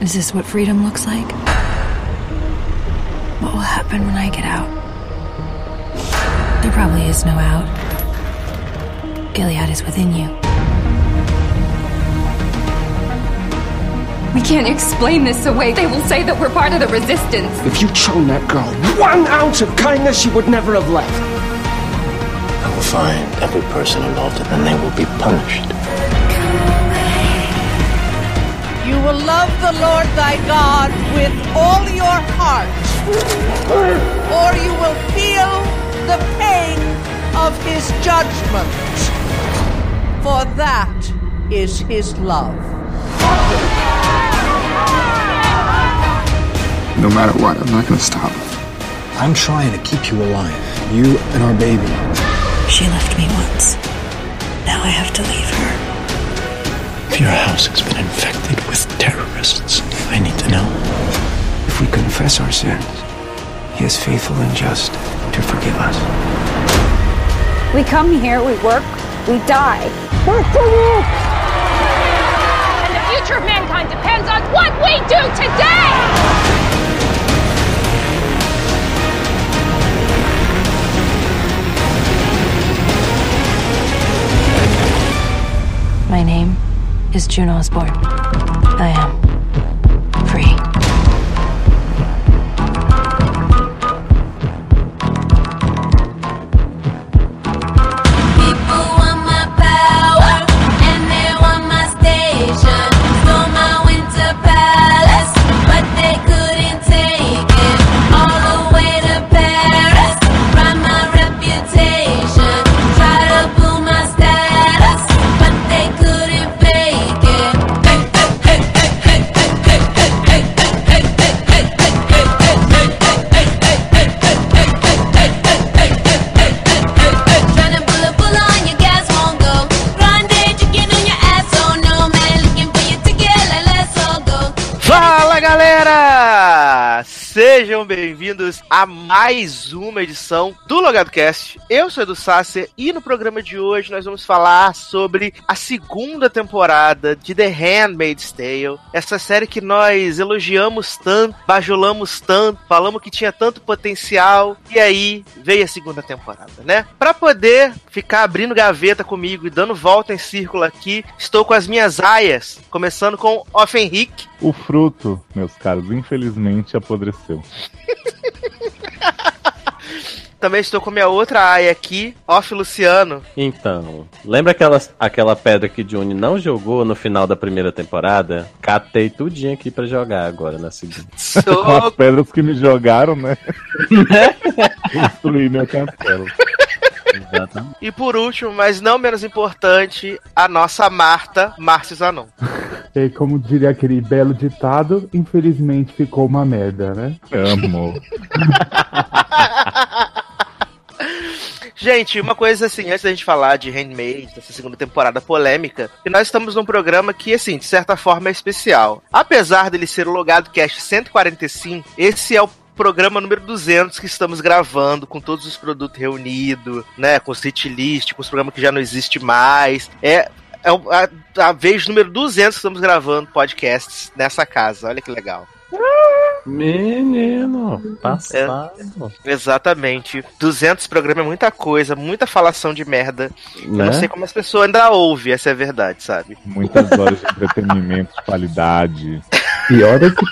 Is this what freedom looks like? What will happen when I get out? There probably is no out. Gilead is within you. We can't explain this away. They will say that we're part of the resistance. If you'd shown that girl one ounce of kindness, she would never have left. I will find every person involved and they will be punished. You will love the Lord thy God with all your heart, or you will feel the pain of his judgment. For that is his love. No matter what, I'm not gonna stop. I'm trying to keep you alive. You and our baby. She left me once. Now I have to leave her. If your house has been infected with terrorists, I need to know. If we confess our sins, he is faithful and just to forgive us. We come here, we work, we die. And the future of mankind depends on what we do today! My name is June Osborne. I am Sejam bem-vindos a mais uma edição do Logado Cast. Eu sou Edu Sasser e no programa de hoje nós vamos falar sobre a segunda temporada de The Handmaid's Tale. Essa série que nós elogiamos tanto, bajulamos tanto, falamos que tinha tanto potencial e aí veio a segunda temporada, né? Pra poder ficar abrindo gaveta comigo e dando volta em círculo aqui, estou com as minhas aias, começando com Off Henrique. O fruto, meus caros, infelizmente apodreceu. Também estou com minha outra aia aqui, Off Luciano. Então, lembra aquela, aquela pedra que Johnny não jogou no final da primeira temporada? Catei tudinho aqui pra jogar agora na segunda. Com as pedras que me jogaram, né? Construí meu castelo. Exatamente. E por último, mas não menos importante, a nossa Marta, Márcio Zanon. E como diria aquele belo ditado, infelizmente ficou uma merda, né? Amo. Gente, uma coisa assim, antes da gente falar de Handmaid, dessa segunda temporada polêmica, que nós estamos num programa que, assim, de certa forma é especial. Apesar dele ser o Logado Cast 145, esse é o programa número 200 que estamos gravando, com todos os produtos reunidos, né, com os hit list, com os programas que já não existe mais. É, é o- a, a vez número 200 que estamos gravando podcasts nessa casa. Olha que legal. Menino, passado. Exatamente. 200 programas é muita coisa, muita falação de merda. Eu Né? não sei como as pessoas ainda ouvem, essa é a verdade, sabe? Muitas horas de entretenimento de qualidade. Pior é que,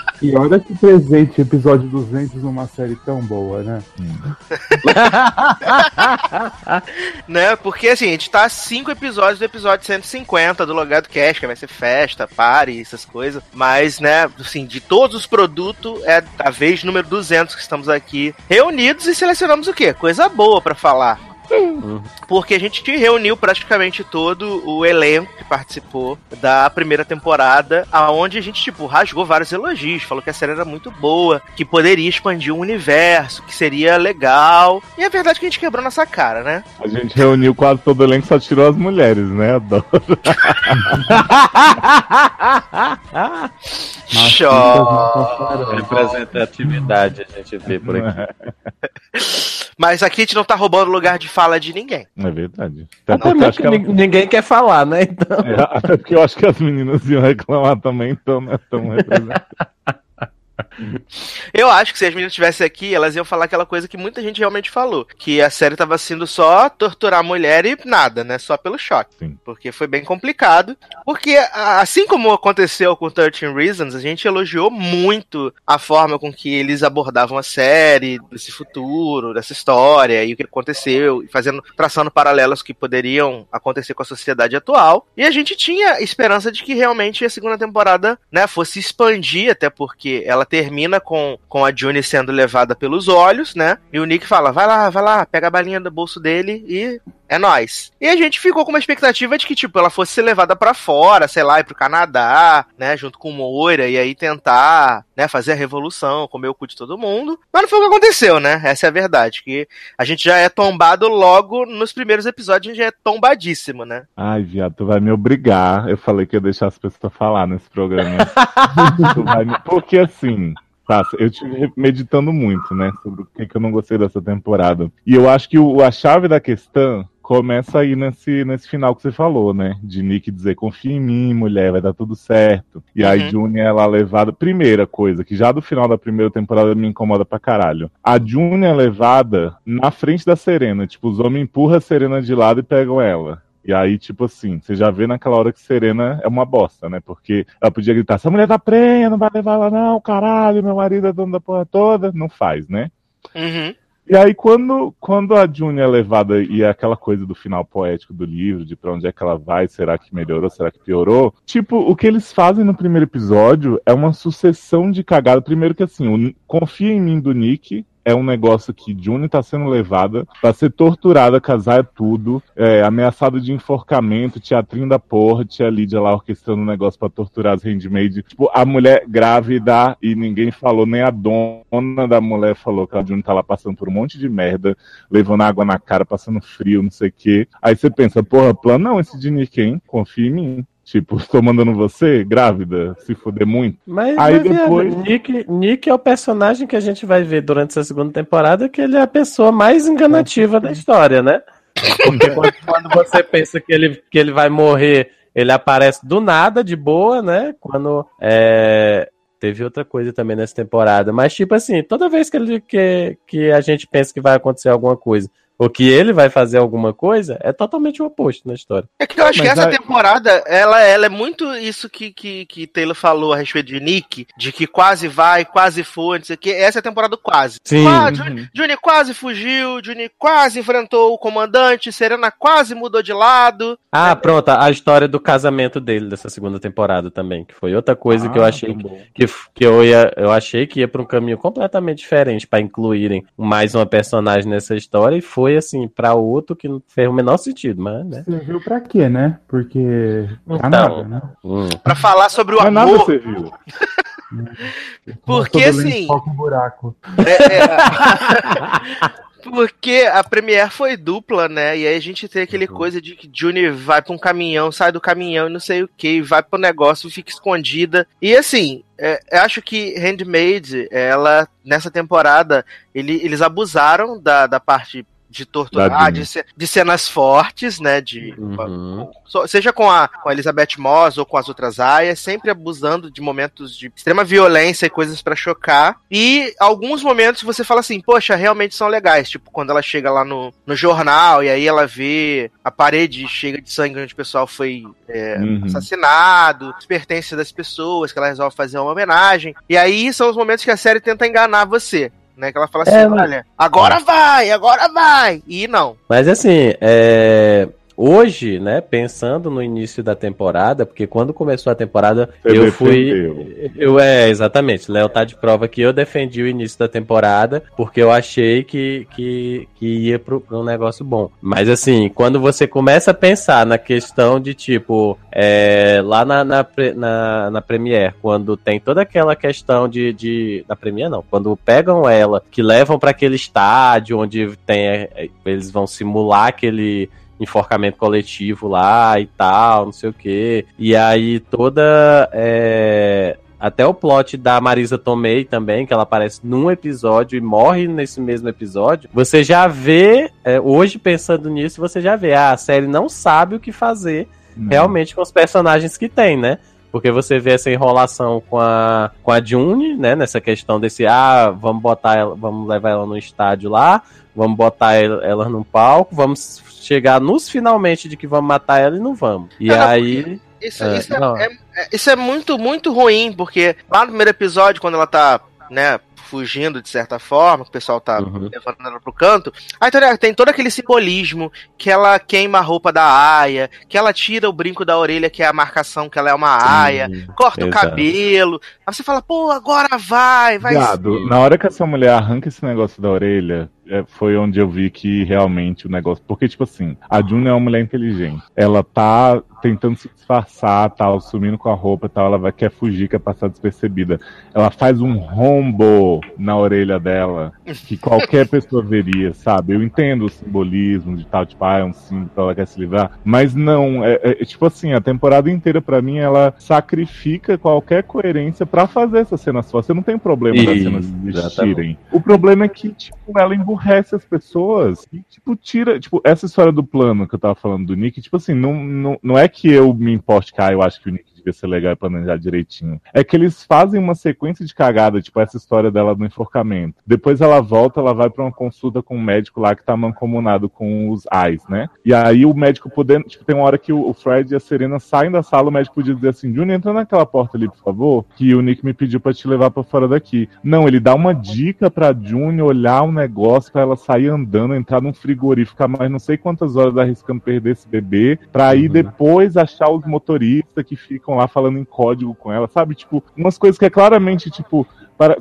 é que presente episódio 200 numa série tão boa, né? né? Porque assim, a gente tá a cinco episódios do episódio 150 do Logado Cash, que vai ser festa, party, essas coisas. Mas, né, assim, de todos os produtos, é a vez número 200 que estamos aqui reunidos e selecionamos o quê? Coisa boa pra falar. Porque a gente reuniu praticamente todo o elenco que participou da primeira temporada, aonde a gente, tipo, rasgou vários elogios, falou que a série era muito boa, que poderia expandir o universo, que seria legal. E é verdade que a gente quebrou nossa cara, né? A gente reuniu quase todo o elenco, só tirou as mulheres, né? Adoro. Show. Representatividade a gente vê por aqui. Mas aqui a gente não tá roubando lugar de fala de ninguém. É verdade. Até porque acho que ela- nin- ninguém quer falar, né? Então. É, até porque eu acho que as meninas iam reclamar também, então não é tão. Eu acho que se as meninas estivessem aqui, elas iam falar aquela coisa que muita gente realmente falou. Que a série tava sendo só torturar a mulher e nada, né? Só pelo choque. Sim. Porque foi bem complicado. Porque, assim como aconteceu com 13 Reasons, a gente elogiou muito a forma com que eles abordavam a série, desse futuro, dessa história, e o que aconteceu, e fazendo, traçando paralelos que poderiam acontecer com a sociedade atual. E a gente tinha esperança de que realmente a segunda temporada, né, fosse expandir, até porque ela termina com, com a June sendo levada pelos olhos, né? E o Nick fala: vai lá, vai lá, pega a balinha do bolso dele e é nóis. E a gente ficou com uma expectativa de que, tipo, ela fosse ser levada pra fora, sei lá, ir pro Canadá, né, junto com Moira, e aí tentar, né, fazer a revolução, comer o cu de todo mundo. Mas não foi o que aconteceu, né? Essa é a verdade, que a gente já é tombado logo nos primeiros episódios, a gente já é tombadíssimo, né? Ai, viado, tu vai me obrigar. Eu falei que ia deixar as pessoas falar nesse programa. Me- Porque assim, Eu estive meditando muito, né, sobre o que, que eu não gostei dessa temporada. E eu acho que o- a chave da questão começa aí nesse, nesse final que você falou, né? De Nick dizer, confia em mim, mulher, vai dar tudo certo. E aí Uhum. June, ela é levada. Primeira coisa, que já do final da primeira temporada me incomoda pra caralho. A June é levada na frente da Serena. Tipo, os homens empurram a Serena de lado e pegam ela. E aí, tipo assim, você já vê naquela hora que Serena é uma bosta, né? Porque ela podia gritar, essa mulher tá prenha, não vai levar ela não, caralho, meu marido é dono da porra toda. Não faz, né? Uhum. E aí, quando, quando a June é levada e é aquela coisa do final poético do livro, de pra onde é que ela vai, será que melhorou, será que piorou? Tipo, o que eles fazem no primeiro episódio é uma sucessão de cagadas. Primeiro que assim, o Confia em mim do Nick é um negócio que June tá sendo levada pra ser torturada, casar é tudo, é, ameaçada de enforcamento, teatrinho da porra, tia Lídia lá orquestrando um negócio pra torturar as handmaids. Tipo, a mulher grávida e ninguém falou, nem a dona da mulher falou que a June tá lá passando por um monte de merda, levando água na cara, passando frio, não sei o quê. Aí você pensa, porra, plano não, esse de hein? Confia em mim. Tipo, estou mandando você, grávida, se fuder muito. Mas, Aí mas, viado, depois- Nick, Nick é o personagem que a gente vai ver durante essa segunda temporada, que ele é a pessoa mais enganativa da história, né? Porque quando, quando você pensa que ele, que ele vai morrer, ele aparece do nada, de boa, né? Quando. é, Teve outra coisa também nessa temporada. Mas, tipo assim, toda vez que, ele, que, que a gente pensa que vai acontecer alguma coisa, ou que ele vai fazer alguma coisa, é totalmente o oposto na história. É que eu acho Mas que essa aí- temporada, ela, ela é muito isso que, que, que Taylor falou a respeito de Nick, de que quase vai, quase foi, não sei o que. Essa é a temporada do quase. Sim. Ah, Juni, Juni quase fugiu, Juni quase enfrentou o comandante, Serena quase mudou de lado. Ah, pronto, a história do casamento dele dessa segunda temporada também, que foi outra coisa que eu Ah, achei que, que eu ia, eu achei que ia para um caminho completamente diferente para incluírem mais uma personagem nessa história e foi assim para outro que não fez o menor sentido, mas né. Serviu pra quê, né? Porque. Pra Então. nada, né? Hum. Pra falar sobre o Mas nada amor. viu. Porque, assim- com buraco. É, é. Porque a Premiere foi dupla, né? E aí a gente tem aquele coisa de que Juni vai pra um caminhão, sai do caminhão e não sei o que, vai pro negócio e fica escondida. E assim, é, eu acho que Handmaid, ela, nessa temporada, ele- eles abusaram da, da parte de torturar, de, de cenas fortes, né? De, Uhum. Seja com a, com a Elizabeth Moss ou com as outras aias, sempre abusando de momentos de extrema violência e coisas pra chocar. E alguns momentos você fala assim, poxa, realmente são legais. Tipo, quando ela chega lá no, no jornal e aí ela vê a parede cheia de sangue onde o pessoal foi é, Uhum. assassinado, os pertences das pessoas, que ela resolve fazer uma homenagem. E aí são os momentos que a série tenta enganar você. Né, que ela fala assim, É, mas- olha, agora vai, agora vai. E não. Mas assim, é, hoje, né, pensando no início da temporada, porque quando começou a temporada, Você eu fui. Eu, é, exatamente. Léo tá de prova que eu defendi o início da temporada, porque eu achei que, que, que ia pro, um negócio bom. Mas assim, quando você começa a pensar na questão de tipo, é, lá na, na, na, na Premiere, quando tem toda aquela questão de. de na Premiere não, quando pegam ela, que levam para aquele estádio onde tem. é, Eles vão simular aquele enforcamento coletivo lá e tal, não sei o que. E aí toda é, até o plot da Marisa Tomei também, que ela aparece num episódio e morre nesse mesmo episódio, você já vê, é, hoje pensando nisso, você já vê, ah, a série não sabe o que fazer realmente com os personagens que tem, né? Porque você vê essa enrolação com a, com a June, né? Nessa questão desse, ah, vamos botar ela, vamos levar ela no estádio lá, vamos botar ela, ela num palco, vamos chegar nos finalmente de que vamos matar ela e não vamos. E Não, aí. Isso, É, isso, é- é- isso é muito, muito ruim, porque lá no primeiro episódio, quando ela tá, né, fugindo de certa forma, que o pessoal tá Uhum. levando ela pro canto, aí tem- tem todo aquele simbolismo que ela queima a roupa da aia, que ela tira o brinco da orelha, que é a marcação que ela é uma aia, corta o exato. cabelo. Aí você fala, pô, agora vai, vai. Viado, na hora que essa mulher arranca esse negócio da orelha, é, foi onde eu vi que realmente o negócio. Porque, tipo assim, a June é uma mulher inteligente. Ela tá tentando se disfarçar, tal, sumindo com a roupa tal, ela vai, quer fugir, quer passar despercebida. Ela faz um rombo na orelha dela que qualquer pessoa veria, sabe? Eu entendo o simbolismo de tal, tipo, ah, é um símbolo, ela quer se livrar. Mas não, é, é- é tipo assim, a temporada inteira, pra mim, ela sacrifica qualquer coerência pra fazer essa cena só. Você não tem problema das cenas existirem. O problema é que, tipo, ela emburrece as pessoas e, tipo, tira. Tipo, essa história do plano que eu tava falando do Nick, tipo assim, não, não, não é que eu me importe que ah, eu acho que o Nick devia ser legal e planejar direitinho. É que eles fazem uma sequência de cagada, tipo, essa história dela no enforcamento. Depois ela volta, ela vai pra uma consulta com um médico lá que tá mancomunado com os AIS, né? E aí o médico podendo. Tipo, tem uma hora que o Fred e a Serena saem da sala, o médico podia dizer assim, Junior, entra naquela porta ali, por favor, que o Nick me pediu pra te levar pra fora daqui. Não, ele dá uma dica pra Junior olhar o negócio pra ela sair andando, entrar num frigorífico, ficar mais não sei quantas horas arriscando perder esse bebê, pra aí depois achar os motoristas que ficam lá falando em código com ela, sabe? Tipo, umas coisas que é claramente, tipo,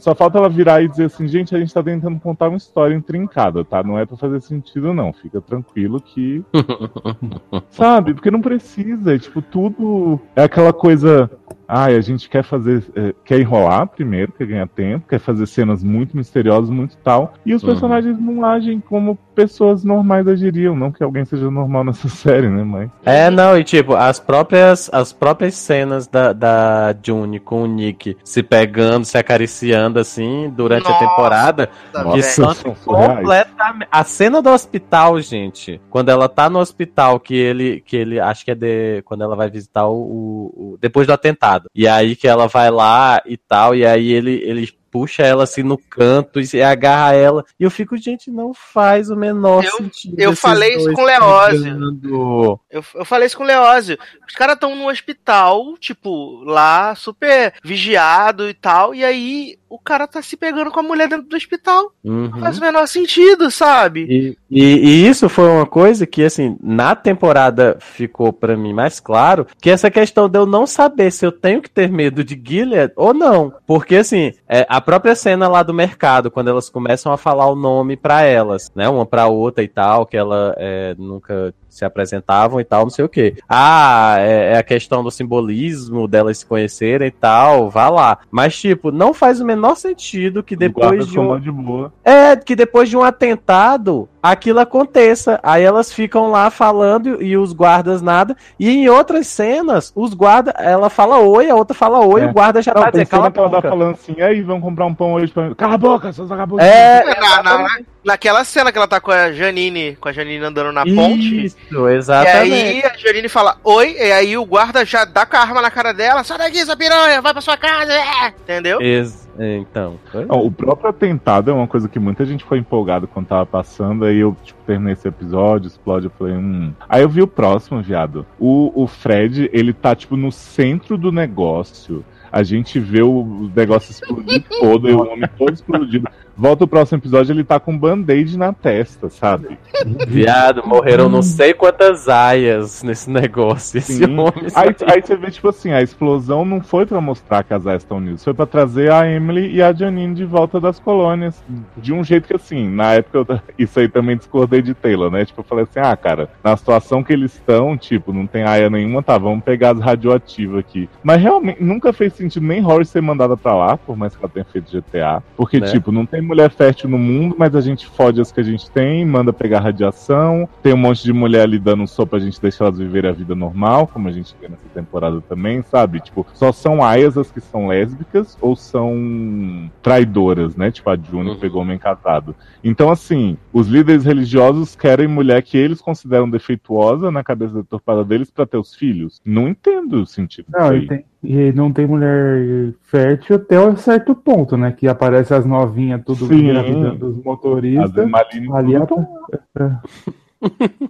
Só falta ela virar e dizer assim, gente, a gente tá tentando contar uma história intrincada, tá? Não é pra fazer sentido, não. Fica tranquilo que. Sabe? Porque não precisa. é, Tipo, tudo é aquela coisa. Ai, a gente quer fazer. é, quer enrolar primeiro, quer ganhar tempo, quer fazer cenas muito misteriosas, muito tal. E os Uhum. personagens não agem como pessoas normais agiriam. Não que alguém seja normal nessa série, né, mãe? É, não, e tipo, as próprias, as próprias cenas da, da June com o Nick se pegando, se acariciando assim durante a Nossa, temporada, Nossa, que são completamente. A cena do hospital, gente, quando ela tá no hospital, que ele, que ele acho que é de, quando ela vai visitar o, o- o- depois do atentado. E aí que ela vai lá e tal, e aí ele, ele puxa ela assim no canto e agarra ela. E eu fico, gente, não faz o menor Eu- sentido. eu falei isso com o Leózio. Eu, eu falei isso com o Leózio. Os caras estão no hospital, tipo, lá, super vigiado e tal, e aí o cara tá se pegando com a mulher dentro do hospital. Uhum. Não faz o menor sentido, sabe? E, e- e isso foi uma coisa que, assim, na temporada ficou pra mim mais claro, que essa questão de eu não saber se eu tenho que ter medo de Gilead ou não. Porque, assim, é, a própria cena lá do mercado, quando elas começam a falar o nome pra elas, né, uma pra outra e tal, que ela é, nunca se apresentavam e tal, não sei o que. Ah, é, é a questão do simbolismo delas se conhecerem e tal, vá lá. Mas, tipo, não faz o menor sentido que depois de um... de boa. É, que depois de um atentado, aquilo aconteça. Aí elas ficam lá falando e os guardas nada. E em outras cenas, os guardas, ela fala oi, a outra fala oi, É. o guarda já Não, tá dizendo, cala a cena que ela tá boca. falando assim, e aí, vamos comprar um pão hoje pra mim. Cala a boca, seus vagabundos. É, Na- na- na- naquela cena que ela tá com a Janine, com a Janine andando na ponte. Isso, E exatamente. aí a Janine fala oi, e aí o guarda já dá com a arma na cara dela, sai daqui, essa piranha, vai pra sua casa, é! entendeu? Ex- então. Não, o próprio atentado é uma coisa que muita gente foi empolgado quando tava passando. Aí eu, tipo, terminei esse episódio, explode, eu falei, hum. Aí eu vi o próximo, viado. O, o Fred, ele tá, tipo, no centro do negócio. A gente vê o negócio explodir todo, e o homem todo explodido. Volta o próximo episódio, ele tá com um band-aid na testa, sabe? Viado, morreram não sei quantas aias nesse negócio. Esse homem. Aí, aí você vê, tipo assim, a explosão não foi pra mostrar que as aias estão unidas, foi pra trazer a Emily e a Janine de volta das colônias. De um jeito que, assim, na época, eu, isso aí também discordei de Taylor, né? Tipo, eu falei assim, ah, cara, na situação que eles estão, tipo, não tem aia nenhuma, tá, vamos pegar as radioativas aqui. Mas realmente, nunca fez sentido nem Horror ser mandada pra lá, por mais que ela tenha feito GTA, porque, Né? tipo, não tem mulher fértil no mundo, mas a gente fode as que a gente tem, manda pegar radiação. Tem um monte de mulher ali dando sopa, a gente deixa elas viverem a vida normal, como a gente vê nessa temporada também, sabe? Tipo, só são aias as que são lésbicas ou são traidoras, né? Tipo, a June que pegou homem casado. Então, assim, os líderes religiosos querem mulher que eles consideram defeituosa na cabeça deturpada deles pra ter os filhos. Não entendo o sentido Não, disso aí. tem- e não tem mulher fértil até um certo ponto, né? Que aparece as novinhas tudo engravidando dos As motoristas. Ali a-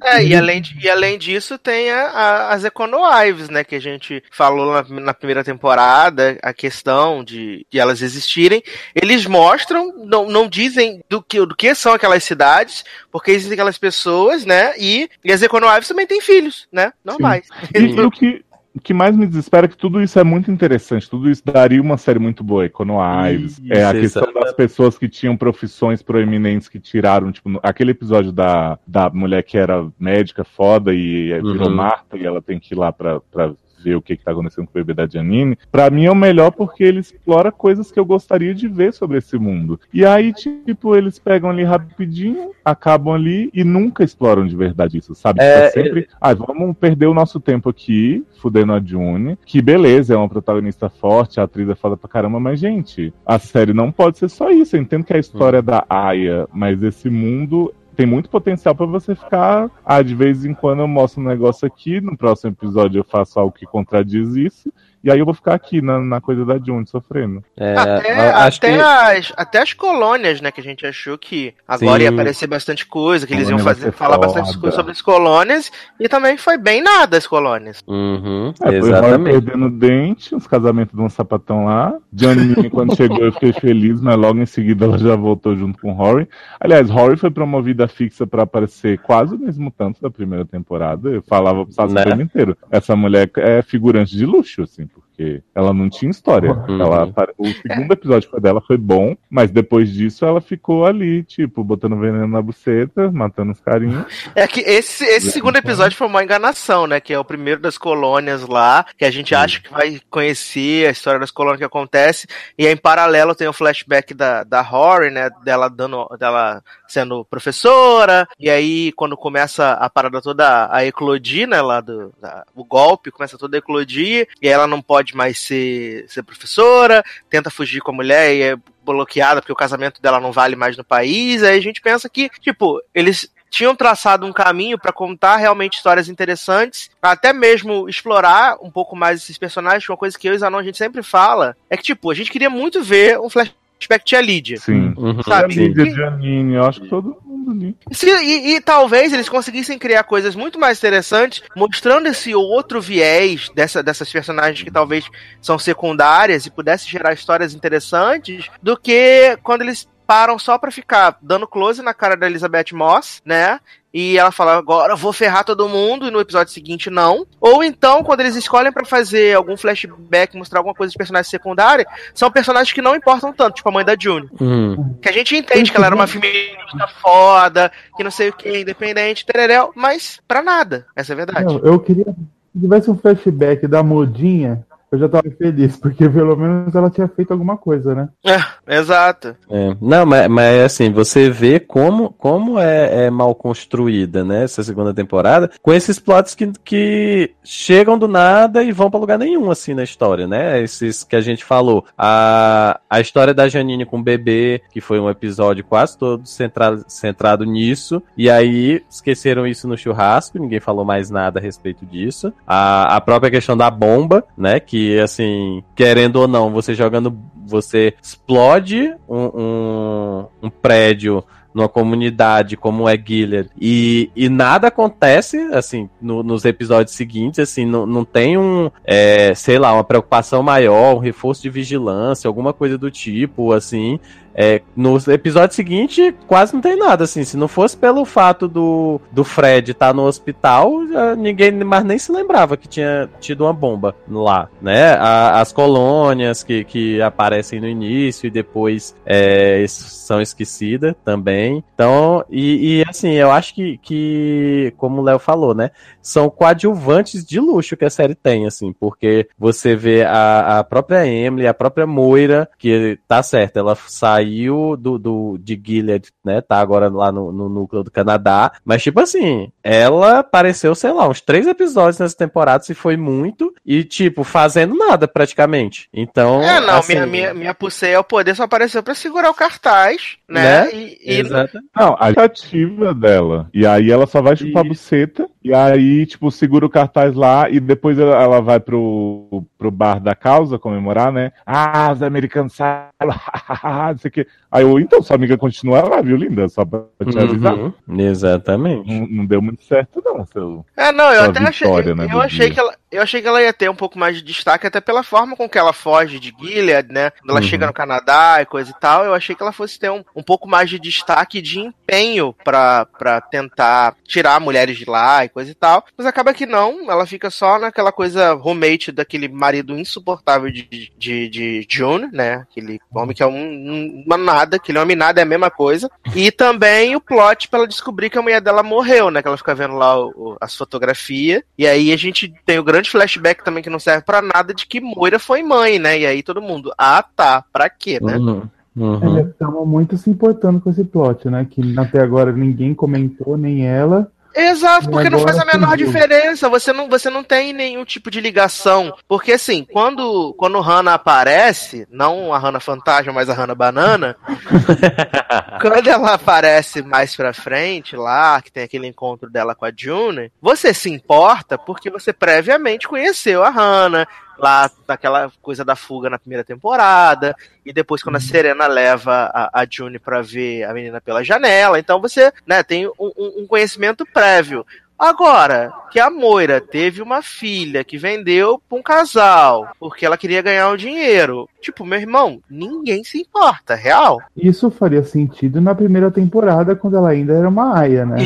É, e além, de- e além disso tem a- a- as Econo-Wives, né, que a gente falou na, na primeira temporada, a questão de, de elas existirem. Eles mostram, não, não dizem do que, do que são aquelas cidades, porque existem aquelas pessoas, né, e, e as Econo-Wives também têm filhos, né, normais. E, e o que, o que mais me desespera é que tudo isso é muito interessante. Tudo isso daria uma série muito boa. Econo Ives. Isso, É a questão exatamente. das pessoas que tinham profissões proeminentes que tiraram, tipo, no- aquele episódio da, da mulher que era médica foda e é, virou Uhum. Marta e ela tem que ir lá pra, pra ver o que, que tá acontecendo com o bebê da Janine. Pra mim é o melhor porque ele explora coisas que eu gostaria de ver sobre esse mundo. E aí, tipo, eles pegam ali rapidinho, acabam ali e nunca exploram de verdade isso, sabe? É, Tipo, sempre ah, vamos perder o nosso tempo aqui, fudendo a June, que beleza, é uma protagonista forte, a atriz é foda pra caramba, mas, gente, a série não pode ser só isso. Eu entendo que é a história da Aya, mas esse mundo tem muito potencial pra você ficar. Ah, de vez em quando eu mostro um negócio aqui, no próximo episódio eu faço algo que contradiz isso. E aí eu vou ficar aqui na, na coisa da June sofrendo. É, Até, até, que- as, até as colônias, né, que a gente achou que agora ia Sim. aparecer bastante coisa, que eles iam fazer, falar foda. bastante coisa sobre as colônias, e também foi bem nada as colônias. Uhum, É, foi exatamente. perdendo dente, os casamentos de um sapatão lá. Johnny, quando chegou, eu fiquei feliz, mas logo em seguida ela já voltou junto com o Rory. Aliás, Rory foi promovida fixa pra aparecer quase o mesmo tanto da primeira temporada. Eu falava pro Né? o tempo inteiro. Essa mulher é figurante de luxo, assim, exemplo. Porque ela não tinha história. Uhum. Ela, o segundo episódio foi dela foi bom, mas depois disso ela ficou ali, tipo, botando veneno na buceta, matando os carinhos. É que esse, esse segundo episódio foi uma enganação, né? Que é o primeiro das colônias lá, que a gente acha que vai conhecer a história das colônias que acontece, e aí, em paralelo tem o flashback da, da Rory, né? Dela dando, dela sendo professora, e aí quando começa a parada toda a eclodir, né? Lá do da- o golpe começa toda a eclodir, e aí ela não pode mais ser, ser professora, tenta fugir com a mulher e é bloqueada porque o casamento dela não vale mais no país. Aí a gente pensa que, tipo, eles tinham traçado um caminho pra contar realmente histórias interessantes, até mesmo explorar um pouco mais esses personagens, que é uma coisa que eu e Zanon a gente sempre fala, é que, tipo, a gente queria muito ver um flashback de a Lídia. Sim. Uhum, Sabe? sim. Lídia Janine, eu acho que todo Se- e, e talvez eles conseguissem criar coisas muito mais interessantes, mostrando esse outro viés dessa, dessas personagens que talvez são secundárias e pudesse gerar histórias interessantes, do que quando eles param só pra ficar dando close na cara da Elizabeth Moss, né? E ela fala, agora eu vou ferrar todo mundo, e no episódio seguinte não. Ou então, quando eles escolhem pra fazer algum flashback, mostrar alguma coisa de personagem secundária, são personagens que não importam tanto, tipo a mãe da June. Hum. Que a gente entende que ela era uma feminista foda, que não sei o que, independente, tereréu, mas pra nada. Essa é a verdade. Não, eu queria. Se tivesse um flashback da modinha, eu já tava feliz, porque pelo menos ela tinha feito alguma coisa, né? É, exato. É. Não, mas, mas assim, você vê como, como é, é mal construída, né, essa segunda temporada, com esses plots que, que chegam do nada e vão pra lugar nenhum, assim, na história, né? Esses que a gente falou. A, a história da Janine com o bebê, que foi um episódio quase todo centrado, centrado nisso, e aí esqueceram isso no churrasco, ninguém falou mais nada a respeito disso. A, a própria questão da bomba, né, que, assim, querendo ou não, você jogando você explode um, um, um prédio numa comunidade como é Gilead e, e nada acontece, assim, no- nos episódios seguintes, assim, não, não tem um, é, sei lá, uma preocupação maior, um reforço de vigilância, alguma coisa do tipo, assim, é, no episódio seguinte, quase não tem nada, assim. Se não fosse pelo fato do, do Fred estar no hospital, ninguém mais nem se lembrava que tinha tido uma bomba lá, né? A- as colônias que, que aparecem no início e depois é, são esquecidas também. Então, e, e, assim, eu acho que, que como o Léo falou, né? São coadjuvantes de luxo que a série tem, assim, porque você vê a, a própria Emily, a própria Moira, que tá certo, ela saiu do, do, de Gilead, né? Tá agora lá no, no núcleo do Canadá. Mas, tipo assim, ela apareceu, sei lá, uns três episódios nessa temporada, se foi muito, e, tipo, fazendo nada praticamente. Então. É, não, assim, minha, minha, minha pulseira ao poder só apareceu pra segurar o cartaz, né? Né? E, e- Exato. Não, a iniciativa dela. E aí ela só vai chupar a buceta. E aí, tipo, segura o cartaz lá. E depois ela, ela vai pro, pro bar da causa comemorar, né? Ah, os americanos saem. não sei o quê. Aí eu, então, sua amiga continua lá, viu, linda? Só pra te avisar. Uhum, exatamente. Não, não deu muito certo, não, seu. É, não, eu até achei. vitória, né, eu, achei dia. que ela, eu achei que ela ia ter um pouco mais de destaque, até pela forma com que ela foge de Gilead, né? Quando ela Uhum. chega no Canadá e coisa e tal, eu achei que ela fosse ter um, um pouco mais de destaque e de empenho pra tentar tirar mulheres de lá e coisa e tal. Mas acaba que não, ela fica só naquela coisa roommate daquele marido insuportável de, de, de June, né? Aquele homem que é um, um- uma nada, aquele homem nada é a mesma coisa. E também o plot pra ela descobrir que a mulher dela morreu, né? Que ela fica vendo lá o- as fotografias. E aí a gente tem o grande flashback também que não serve pra nada de que Moira foi mãe, né? E aí todo mundo, ah tá, pra quê, né? Uhum, uhum. Eles estavam muito se importando com esse plot, né? Que até agora ninguém comentou, nem ela. Exato, porque não faz a menor diferença. Você não, você não tem nenhum tipo de ligação. Porque assim, quando, quando Hannah aparece, não a Hannah Fantasma, mas a Hannah Banana, quando ela aparece mais pra frente lá, que tem aquele encontro dela com a June, você se importa porque você previamente conheceu a Hannah. Lá naquela coisa da fuga na primeira temporada, e depois quando a Serena leva a, a June pra ver a menina pela janela, então você né, tem um, um- um conhecimento prévio. Agora, que a Moira teve uma filha que vendeu pra um casal porque ela queria ganhar o dinheiro. Tipo, meu irmão, ninguém se importa, real. Isso faria sentido na primeira temporada, quando ela ainda era uma aia, né?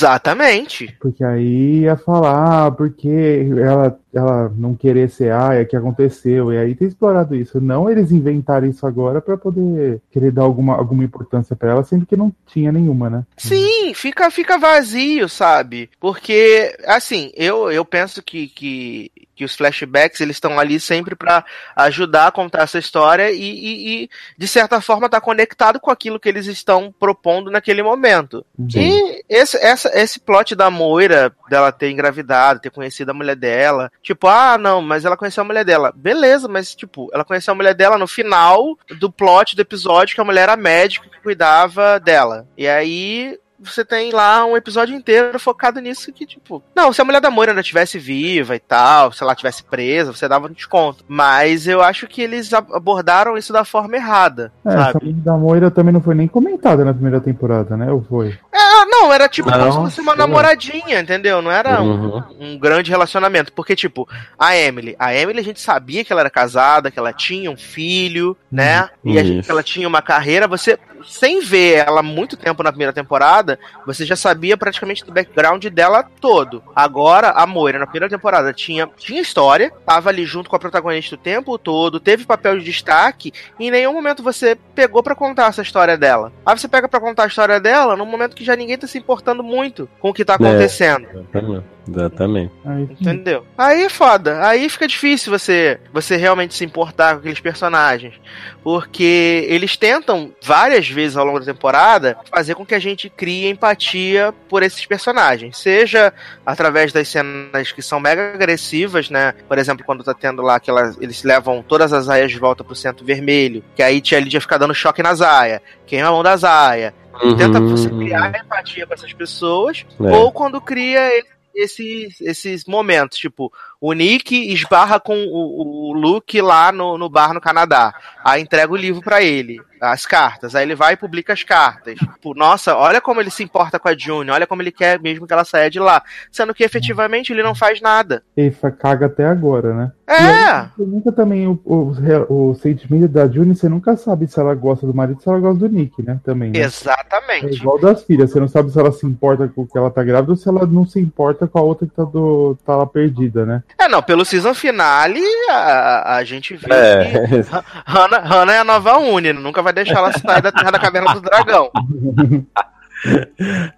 Exatamente. Porque aí ia falar, ah, porque ela, ela não querer ser aia, que aconteceu. E aí tem explorado isso. Não eles inventaram isso agora pra poder querer dar alguma, alguma importância pra ela, sendo que não tinha nenhuma, né? Sim, fica, fica vazio, sabe? Porque, assim, eu, eu penso que, que, que os flashbacks eles estão ali sempre pra ajudar a contar essa história e, e, e, de certa forma, tá conectado com aquilo que eles estão propondo naquele momento. E esse, essa, esse plot da Moira, dela ter engravidado, ter conhecido a mulher dela, tipo, ah, não, mas ela conheceu a mulher dela. Beleza, mas, tipo, ela conheceu a mulher dela no final do plot do episódio que a mulher era médico que cuidava dela. E aí você tem lá um episódio inteiro focado nisso que, tipo, não, se a mulher da Moira ainda tivesse viva e tal, se ela tivesse presa, você dava um desconto. Mas eu acho que eles ab- abordaram isso da forma errada, É, sabe? menina da Moira também não foi nem comentada na primeira temporada, né? Ou foi? É, não, era tipo como se Não, fosse uma namoradinha, entendeu? Não era um- Uhum. um, grande relacionamento. Porque, tipo, a Emily, a Emily a gente sabia que ela era casada, que ela tinha um filho, né? E a gente, que ela tinha uma carreira. Você, sem ver ela há muito tempo na primeira temporada, você já sabia praticamente do background dela todo. Agora, a Moira, na primeira temporada, tinha, tinha história, tava ali junto com a protagonista o tempo todo, teve papel de destaque, e em nenhum momento você pegou pra contar essa história dela. Aí você pega pra contar a história dela num momento que já ninguém tá se importando muito com o que tá acontecendo. É, exatamente. Exatamente. Entendeu? Aí é foda. Aí fica difícil você, você realmente se importar com aqueles personagens. Porque eles tentam, várias vezes ao longo da temporada, fazer com que a gente crie empatia por esses personagens. Seja através das cenas que são mega agressivas, né? Por exemplo, quando tá tendo lá aquelas. Eles levam todas as aias de volta pro centro vermelho. Que aí tia Lídia fica dando choque nas aias. Queima a mão das aias. Uhum. Tenta você criar empatia com essas pessoas. É. Ou quando cria esses, esses momentos, tipo, o Nick esbarra com o, o Luke lá no, no bar no Canadá. Aí entrega o livro pra ele, as cartas. Aí ele vai e publica as cartas. Nossa, olha como ele se importa com a June, olha como ele quer mesmo que ela saia de lá. Sendo que efetivamente ele não faz nada. Ele caga até agora, né? É! Você nunca também, o, o, o sentimento da June, você nunca sabe se ela gosta do marido ou se ela gosta do Nick, né? Também. Né? É Exatamente. igual das filhas, você não sabe se ela se importa com o que ela tá grávida ou se ela não se importa com a outra que tá, do, tá lá perdida, né? É, não, pelo season finale, a, a gente vê É. que Ha- Hannah, Hannah é a nova Uni, nunca vai deixar ela sair da Terra da Caverna do Dragão.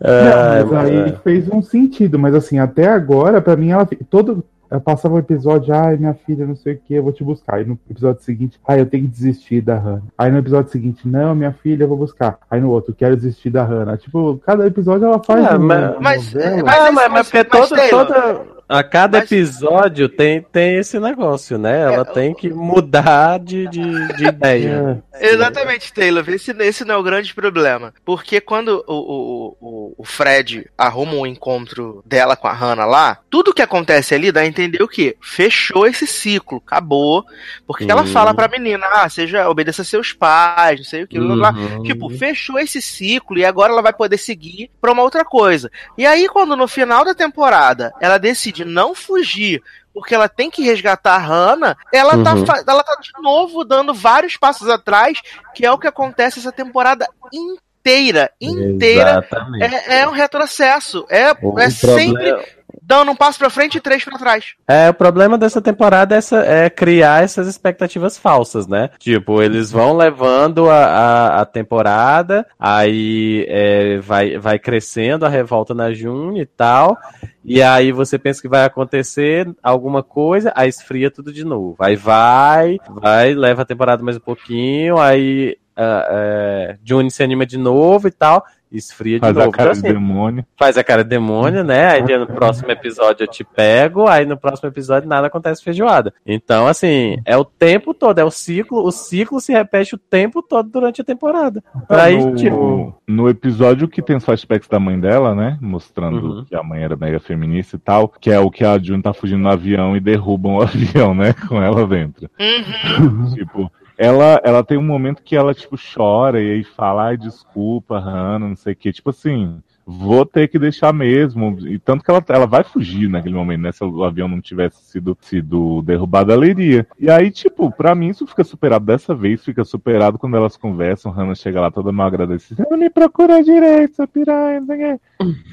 É, Não, mas aí fez um sentido, mas assim, até agora, pra mim, ela todo. Eu passava o episódio, ai, minha filha, não sei o que, eu vou te buscar. Aí no episódio seguinte, ai, eu tenho que desistir da Hannah. Aí no episódio seguinte, não, minha filha, eu vou buscar. Aí no outro, quero desistir da Hannah. Tipo, cada episódio ela faz. É, uma mas- Mas, novela. mas, Ah, esse- mas, mas porque mas, todo, Taylor, toda, a cada Mas- episódio tem, tem esse negócio, né? Ela tem que mudar de, de, de ideia. Exatamente, Taylor. Esse, esse não é o grande problema. Porque quando o, o, o, o Fred arruma um encontro dela com a Hannah lá, tudo que acontece ali dá a entender o quê? Fechou esse ciclo, acabou. Porque ela Hum. fala pra menina, ah, seja, obedeça seus pais, não sei o que, blá, blá, blá. Uhum. Tipo, fechou esse ciclo e agora ela vai poder seguir pra uma outra coisa. E aí, quando no final da temporada ela decide não fugir porque ela tem que resgatar a Hannah, ela, tá, Uhum. fa- ela tá de novo dando vários passos atrás, que é o que acontece essa temporada inteira. Inteira. Exatamente. É, é um retrocesso. É, O- é o sempre problema- dando um passo pra frente e três pra trás. É, o problema dessa temporada é, essa- é criar essas expectativas falsas, né? Tipo, eles vão levando a, a, a temporada, aí é, vai, vai crescendo a revolta na June e tal, e aí você pensa que vai acontecer alguma coisa, aí esfria tudo de novo. Aí vai, vai, leva a temporada mais um pouquinho, aí ah, é, June se anima de novo e tal, esfria de Faz novo. a cara Então, de assim, demônio. faz a cara de demônio, né? Aí no próximo episódio eu te pego, aí no próximo episódio nada acontece feijoada. Então, assim, é o tempo todo, é o ciclo, o ciclo se repete o tempo todo durante a temporada. Pra aí, no, tipo, no episódio que tem os flashbacks da mãe dela, né? Mostrando Uhum. que a mãe era mega feminista e tal, que é o que a June tá fugindo no avião e derrubam o avião, né? Com ela dentro. tipo, ela, ela tem um momento que ela, tipo, chora e aí fala, ai, desculpa, Hannah, não sei o quê. Tipo assim, vou ter que deixar mesmo. E tanto que ela, ela vai fugir naquele momento, né? Se o avião não tivesse sido, sido derrubado, ela iria. E aí, tipo, pra mim isso fica superado dessa vez, fica superado quando elas conversam, Hannah chega lá toda mal agradecida. Não me procura direito, essa piranha.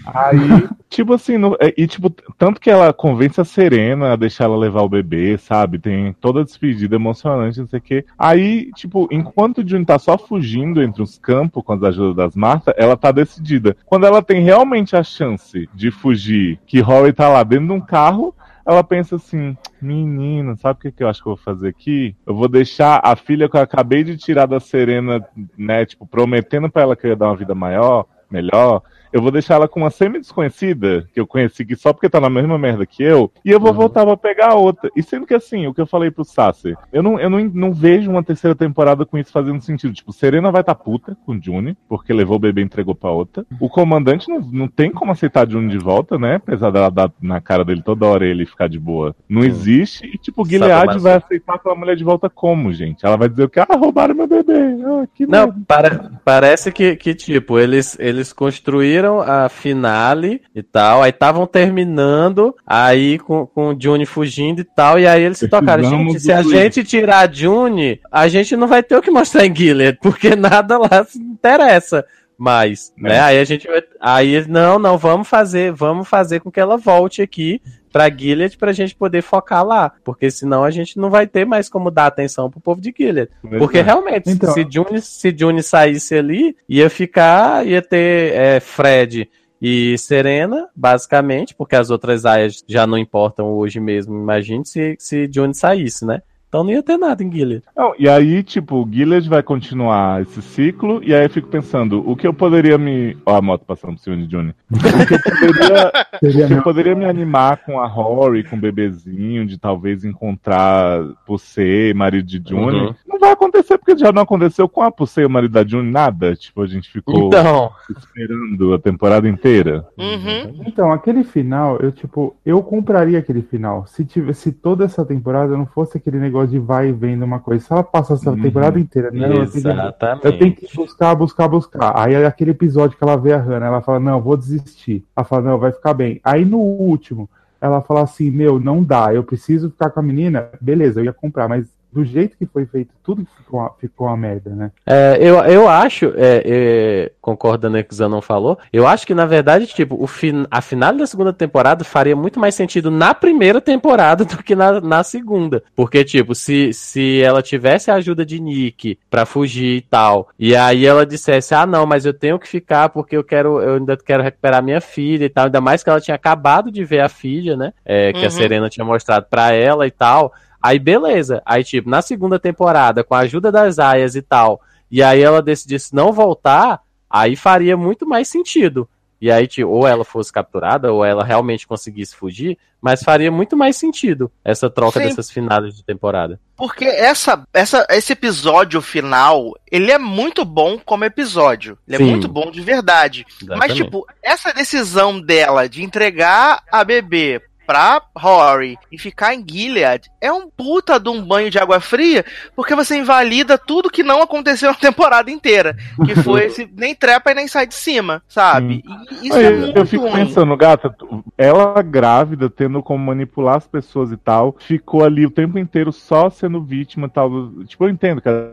Aí, tipo assim, no- é, e tipo, tanto que ela convence a Serena a deixar ela levar o bebê, sabe? Tem toda a despedida emocionante, não sei o quê. Aí, tipo, enquanto o June tá só fugindo entre os campos com as ajudas das Marta, ela tá decidida. Quando ela tem realmente a chance de fugir, que Rory tá lá dentro de um carro, ela pensa assim, menina, sabe o que, que eu acho que eu vou fazer aqui? Eu vou deixar a filha que eu acabei de tirar da Serena, né, tipo, prometendo pra ela que eu ia dar uma vida maior, melhor. Eu vou deixar ela com uma semi-desconhecida, que eu conheci que só porque tá na mesma merda que eu, e eu vou voltar pra pegar a outra. E sendo que assim, o que eu falei pro Sasser, eu não, eu não, não vejo uma terceira temporada com isso fazendo sentido. Tipo, Serena vai tá puta com June, porque levou o bebê e entregou pra outra. O comandante não, não tem como aceitar a June de volta, né? Apesar dela dar na cara dele toda hora ele ficar de boa. Não existe. E tipo, Gilead vai aceitar aquela mulher de volta como, gente? Ela vai dizer o que? Ah, roubaram meu bebê. Ah, Não, para- parece que, que, tipo, eles, eles construíram a finale e tal, aí estavam terminando, aí com, com o June fugindo e tal, e aí eles se tocaram. Gente, se a gente tirar a June, a gente não vai ter o que mostrar em Gilead, porque nada lá se interessa mais, né? É. Aí a gente vai, aí não, não, vamos fazer, vamos fazer com que ela volte aqui pra Gilead pra gente poder focar lá, porque senão a gente não vai ter mais como dar atenção pro povo de Gilead. Porque realmente, Então- se, June, se June saísse ali, ia ficar, ia ter é, Fred e Serena, basicamente, porque as outras aias já não importam hoje mesmo, imagine se, se June saísse, né? Então não ia ter nada em Gilead. Não, e aí, tipo, o Gilead vai continuar esse ciclo, e aí eu fico pensando, o que eu poderia me. Ó, a moto passando por cima de Johnny. O que eu poderia, o que eu poderia me animar com a Rory, com o bebezinho, de talvez encontrar Pussy, marido de Johnny. Uhum. Não vai acontecer, porque já não aconteceu com a Pussy, o marido da Johnny, nada. Tipo, a gente ficou Então, esperando a temporada inteira. Uhum. Então, aquele final, eu tipo, eu compraria aquele final. Se tivesse toda essa temporada não fosse aquele negócio de vai e vem coisa. Se ela passa essa Uhum. temporada inteira, né? Eu tenho, que, exatamente. eu tenho que buscar, buscar, buscar. Aí é aquele episódio que ela vê a Hannah, ela fala, não, vou desistir. Ela fala, não, vai ficar bem. Aí no último, ela fala assim, meu, não dá, eu preciso ficar com a menina. Beleza, eu ia comprar, mas do jeito que foi feito, tudo ficou, uma- ficou uma merda, né? É, eu, eu acho, é, é, concordando com o que o Zanon falou, eu acho que, na verdade, tipo, o fin a final da segunda temporada faria muito mais sentido na primeira temporada do que na, na segunda. Porque, tipo, se, se ela tivesse a ajuda de Nick pra fugir e tal, e aí ela dissesse, ah, não, mas eu tenho que ficar porque eu quero, eu ainda quero recuperar minha filha e tal, ainda mais que ela tinha acabado de ver a filha, né? É, que a Uhum. Serena tinha mostrado pra ela e tal. Aí beleza. Aí, tipo, na segunda temporada, com a ajuda das aias e tal, e aí ela decidisse não voltar, aí faria muito mais sentido. E aí, tipo, ou ela fosse capturada, ou ela realmente conseguisse fugir, mas faria muito mais sentido essa troca Sim. dessas finais de temporada. Porque essa, essa, esse episódio final, ele é muito bom como episódio. Ele Sim. é muito bom de verdade. Mas, Exatamente. tipo, essa decisão dela de entregar a bebê pra Rory e ficar em Gilead é um puta de um banho de água fria, porque você invalida tudo que não aconteceu na temporada inteira. Que foi esse nem trepa e nem sai de cima, sabe? E isso Aí, é muito eu fico ruim. pensando, gata, ela grávida, tendo como manipular as pessoas e tal, ficou ali o tempo inteiro só sendo vítima e tal. Tipo, eu entendo que às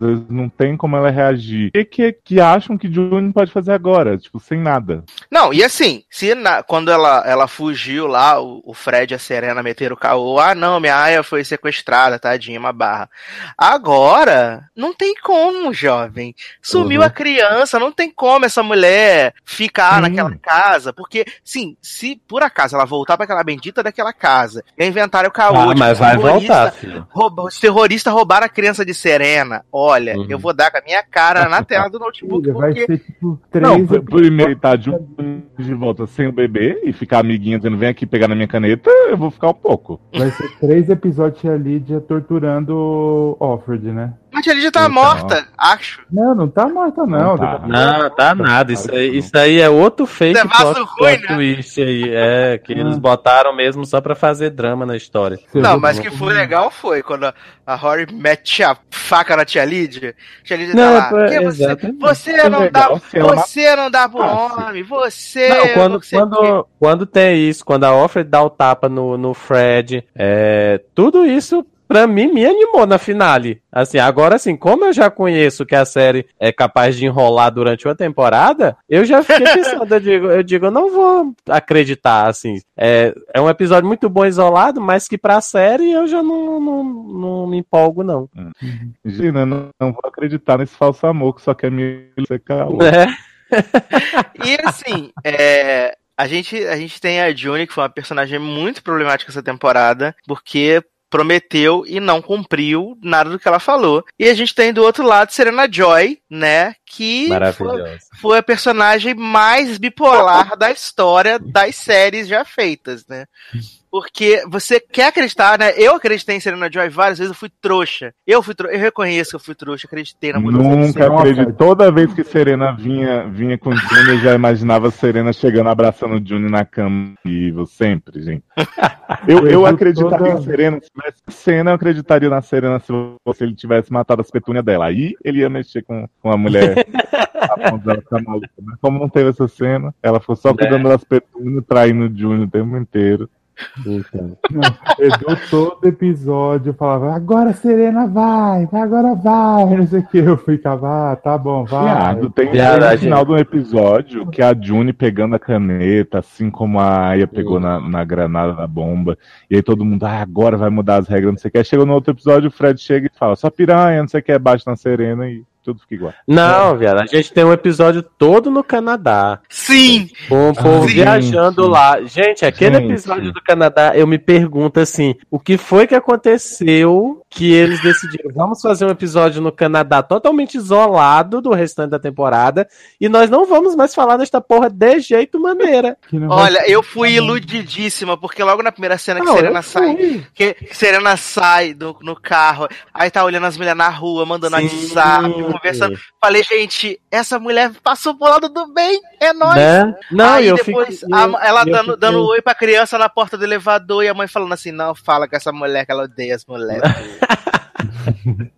vezes não tem como ela reagir. O que, que, que acham que June pode fazer agora? Tipo, sem nada. Não, e assim, se na- quando ela, ela fugiu lá, o, o Fred e a Serena meteram o caô, ah não, minha aia foi sequestrada, tadinha, uma barra. Agora, não tem como, jovem. Sumiu Uhum. a criança, não tem como essa mulher ficar Sim. naquela casa, porque, sim, se por acaso ela voltar pra aquela bendita daquela casa, e inventar o caô, Ah, tipo, mas os vai terroristas- voltar, filho. rouba- os terroristas roubaram a criança de Serena, olha, Uhum. eu vou dar com a minha cara na tela do notebook, Filha, vai porque... ser tipo três Não, primeiro tá June de volta sem o bebê e ficar amiguinha dizendo vem aqui pegar na minha caneta, eu vou ficar um pouco. Vai ser três episódios a Lydia torturando Offred, né? Mas a Lídia tá Então. morta, acho. Não, não tá morta, não. Não tá. Não, tá nada. Isso aí, isso aí é outro fake é plot, ruim, plot né? twist aí. É, que eles Ah. botaram mesmo só pra fazer drama na história. Não, mas que foi legal foi quando a, a Rory mete a faca na tia Lídia. Tia Lídia Não, tá lá. é, "Que você, você É não legal dá, ela você não dá pro homem, você. Não, quando, você quê." quando, quando tem isso, quando a Offred dá o tapa no, no Fred, é, tudo isso pra mim me animou na finale. Assim, agora assim, como eu já conheço que a série é capaz de enrolar durante uma temporada, eu já fiquei pensando, eu digo, eu digo, eu não vou acreditar, assim. É, é um episódio muito bom isolado, mas que pra série eu já não, não, não me empolgo, não. Gina, não, não vou acreditar nesse falso amor que só quer me secar. É. E assim, é, a, gente, a gente tem a June, que foi uma personagem muito problemática essa temporada, porque prometeu e não cumpriu nada do que ela falou. E a gente tem do outro lado Serena Joy, né? Que foi, foi a personagem mais bipolar da história das séries já feitas, né? Porque você quer acreditar, né? Eu acreditei em Serena Joy várias vezes, eu fui trouxa. Eu fui trouxa, eu reconheço que eu fui trouxa, acreditei na mudança Nunca Serena. acredito. Toda vez que Serena vinha, vinha com o Júnior, eu já imaginava Serena chegando abraçando o Júnior na cama. Vivo, sempre, gente. Eu, eu Eu acreditaria toda- em Serena, se tivesse cena, eu acreditaria na Serena se fosse ele tivesse matado as petúnias dela. Aí ele ia mexer com, com a mulher. a ponto dela ficar maluca, né? Como não teve essa cena, ela ficou só cuidando das petúnias, traindo o Júnior o tempo inteiro. Então. Não, Edu todo episódio falava, agora Serena vai, agora vai, não sei o que. Eu ficava, ah, tá bom, vai. Viado, tem, tem Viado, no gente. final do episódio que a June pegando a caneta, assim como a Aya pegou na, na granada da bomba, e aí todo mundo, ah, agora vai mudar as regras, não sei o que. Aí chega no outro episódio, o Fred chega e fala, só piranha, não sei o que, bate na Serena e tudo fica igual. Não, viado, a gente tem um episódio todo no Canadá. Sim! Com o povo Sim, viajando lá. Gente, aquele Gente. episódio do Canadá, eu me pergunto assim: o que foi que aconteceu que eles decidiram? Vamos fazer um episódio no Canadá totalmente isolado do restante da temporada e nós não vamos mais falar desta porra de jeito maneira. Olha, eu fui iludidíssima, porque logo na primeira cena que Não, Serena sai, que Serena sai do, no carro, aí tá olhando as mulheres na rua, mandando Sim. WhatsApp, conversando. Falei, gente, essa mulher passou pro lado do bem, é nóis. Né? Não, aí eu depois fiquei- a- ela eu dando, fiquei- dando oi pra criança na porta do elevador e a mãe falando assim: não, fala com essa mulher que ela odeia as mulheres.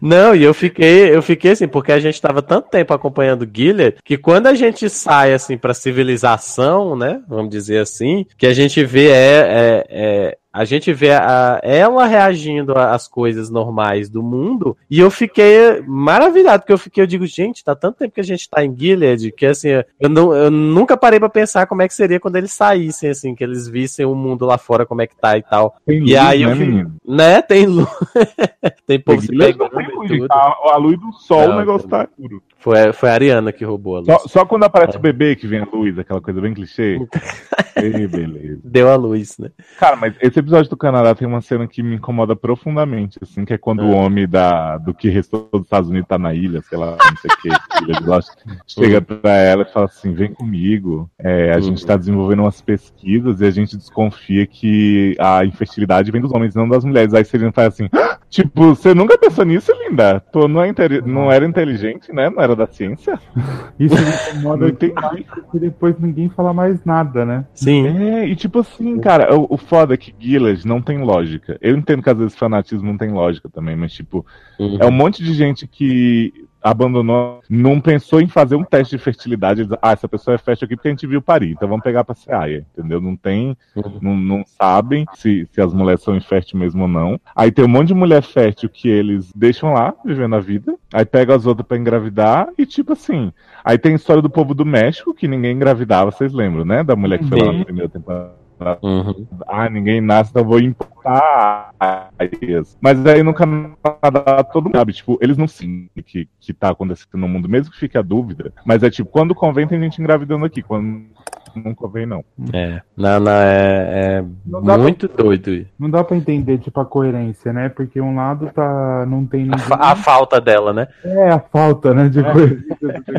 Não, e eu fiquei, eu fiquei assim, porque a gente tava tanto tempo acompanhando Gilead, que quando a gente sai assim pra civilização, né, vamos dizer assim, que a gente vê é, é, é a gente vê a, ela reagindo às coisas normais do mundo, e eu fiquei maravilhado, porque eu fiquei, eu digo, gente, tá tanto tempo que a gente tá em Gilead, que assim, eu, não, eu nunca parei pra pensar como é que seria quando eles saíssem, assim, que eles vissem o mundo lá fora, como é que tá e tal. Tem e luz, aí eu né, né, tem luz. tem povo se pegando tem e luz, tudo. tá? A luz do sol, Não, o negócio tem tá escuro. Foi, foi a Ariana que roubou a luz. Só, só quando aparece o bebê que vem a luz, aquela coisa bem clichê. Ei, beleza. Deu a luz, né? Cara, mas esse episódio do Canadá tem uma cena que me incomoda profundamente, assim, que é quando o homem da, do que restou dos Estados Unidos tá na ilha, sei lá, não sei o que, ilha de chega pra ela e fala assim, vem comigo, é, a gente tá desenvolvendo umas pesquisas e a gente desconfia que a infertilidade vem dos homens, não das mulheres. Aí Serena faz assim, "Ah, tipo, você nunca pensou nisso, linda? Tu não, é não era inteligente, né? Não era da ciência? Isso me incomoda Não entendi. demais, porque depois ninguém fala mais nada, né? Sim. É, e tipo assim, cara, o, o foda é que Gilead não tem lógica. Eu entendo que às vezes fanatismo não tem lógica também, mas tipo, Uhum. é um monte de gente que abandonou, não pensou em fazer um teste de fertilidade. Ah, essa pessoa é fértil aqui porque a gente viu parir, então vamos pegar pra ser aia, entendeu? Não tem, não, não sabem se, se as mulheres são inférteis mesmo ou não. Aí tem um monte de mulher fértil que eles deixam lá, vivendo a vida, aí pegam as outras pra engravidar e tipo assim. Aí tem a história do povo do México, que ninguém engravidava, vocês lembram, né? Da mulher que foi lá na primeira temporada. Uhum. Ah, ninguém nasce, então eu vou importar. aias. Mas aí no Canadá todo mundo sabe, tipo, eles não sabem o que, que tá acontecendo no mundo, mesmo que fique a dúvida. Mas é tipo, quando convém tem gente engravidando aqui, quando não convém não. É, não, é, é Não muito doido. Não dá pra entender, tipo, a coerência, né? Porque um lado tá. não tem ninguém. A, a falta dela, né? É, a falta, né? De coerência.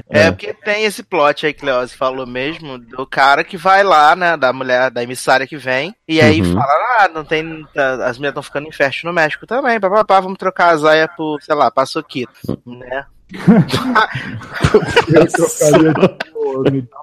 É, porque tem esse plot aí que o Leoz falou mesmo, do cara que vai lá, né, da mulher, da emissária que vem, e aí Uhum. fala, ah, não tem, tá- as mulheres estão ficando inférteis no México também, papapá, vamos trocar a Zaya por, sei lá, paçoquito, né? Eu trocaria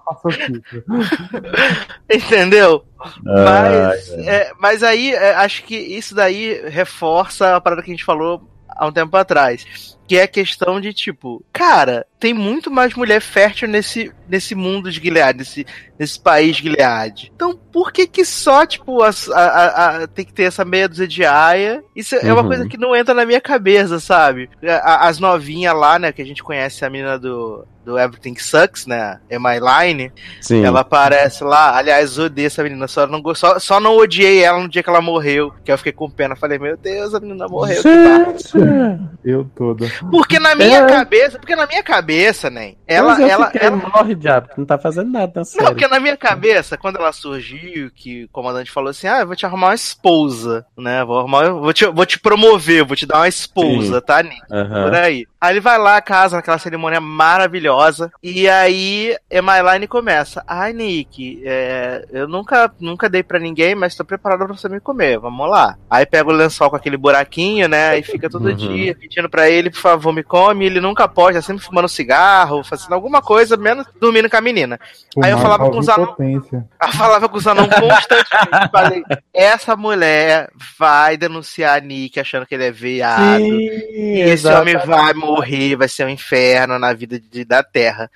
paçoquita. Entendeu? Mas, Ai, é, mas aí, é, acho que isso daí reforça a parada que a gente falou há um tempo atrás. Que é a questão de, tipo, cara, tem muito mais mulher fértil nesse, nesse mundo de Gilead, nesse, nesse país Gilead. Então, por que que só, tipo, a, a- a- tem que ter essa meia dúzia de aia? Isso é uma Uhum. coisa que não entra na minha cabeça, sabe? A- as novinhas lá, né, que a gente conhece a menina do, do Everything Sucks, né, Emma Line, Sim. ela aparece lá. Aliás, odeio essa menina. Só não, só, só não odiei ela no dia que ela morreu. Que eu fiquei com pena. Falei, meu Deus, a menina morreu. que barra. Eu toda. Porque na minha É. cabeça, porque na minha cabeça, nem. Ela, ela, fiquei, ela, morre, diabo, que não tá fazendo nada na não, série. porque na minha cabeça, quando ela surgiu, que o comandante falou assim: Ah, eu vou te arrumar uma esposa, né? Vou arrumar, vou te, vou te promover, vou te dar uma esposa, Sim. tá, Nick? Aham. Por aí. Aí ele vai lá, casa naquela cerimônia maravilhosa. E aí Emaline começa. Ai, Nick, é, eu nunca, nunca dei pra ninguém, mas tô preparado pra você me comer. Vamos lá. Aí pega o lençol com aquele buraquinho, né? E fica todo Uhum. dia pedindo pra ele, por favor, me come. Ele nunca pode, tá sempre fumando cigarro, fazendo alguma coisa, menos dormindo com a menina. Aí eu Fumar falava com os impotência. Eu falava com os anão constantemente. Falei, essa mulher vai denunciar a Nick achando que ele é viado. E esse homem vai morrer, vai ser um inferno na vida de- da Terra.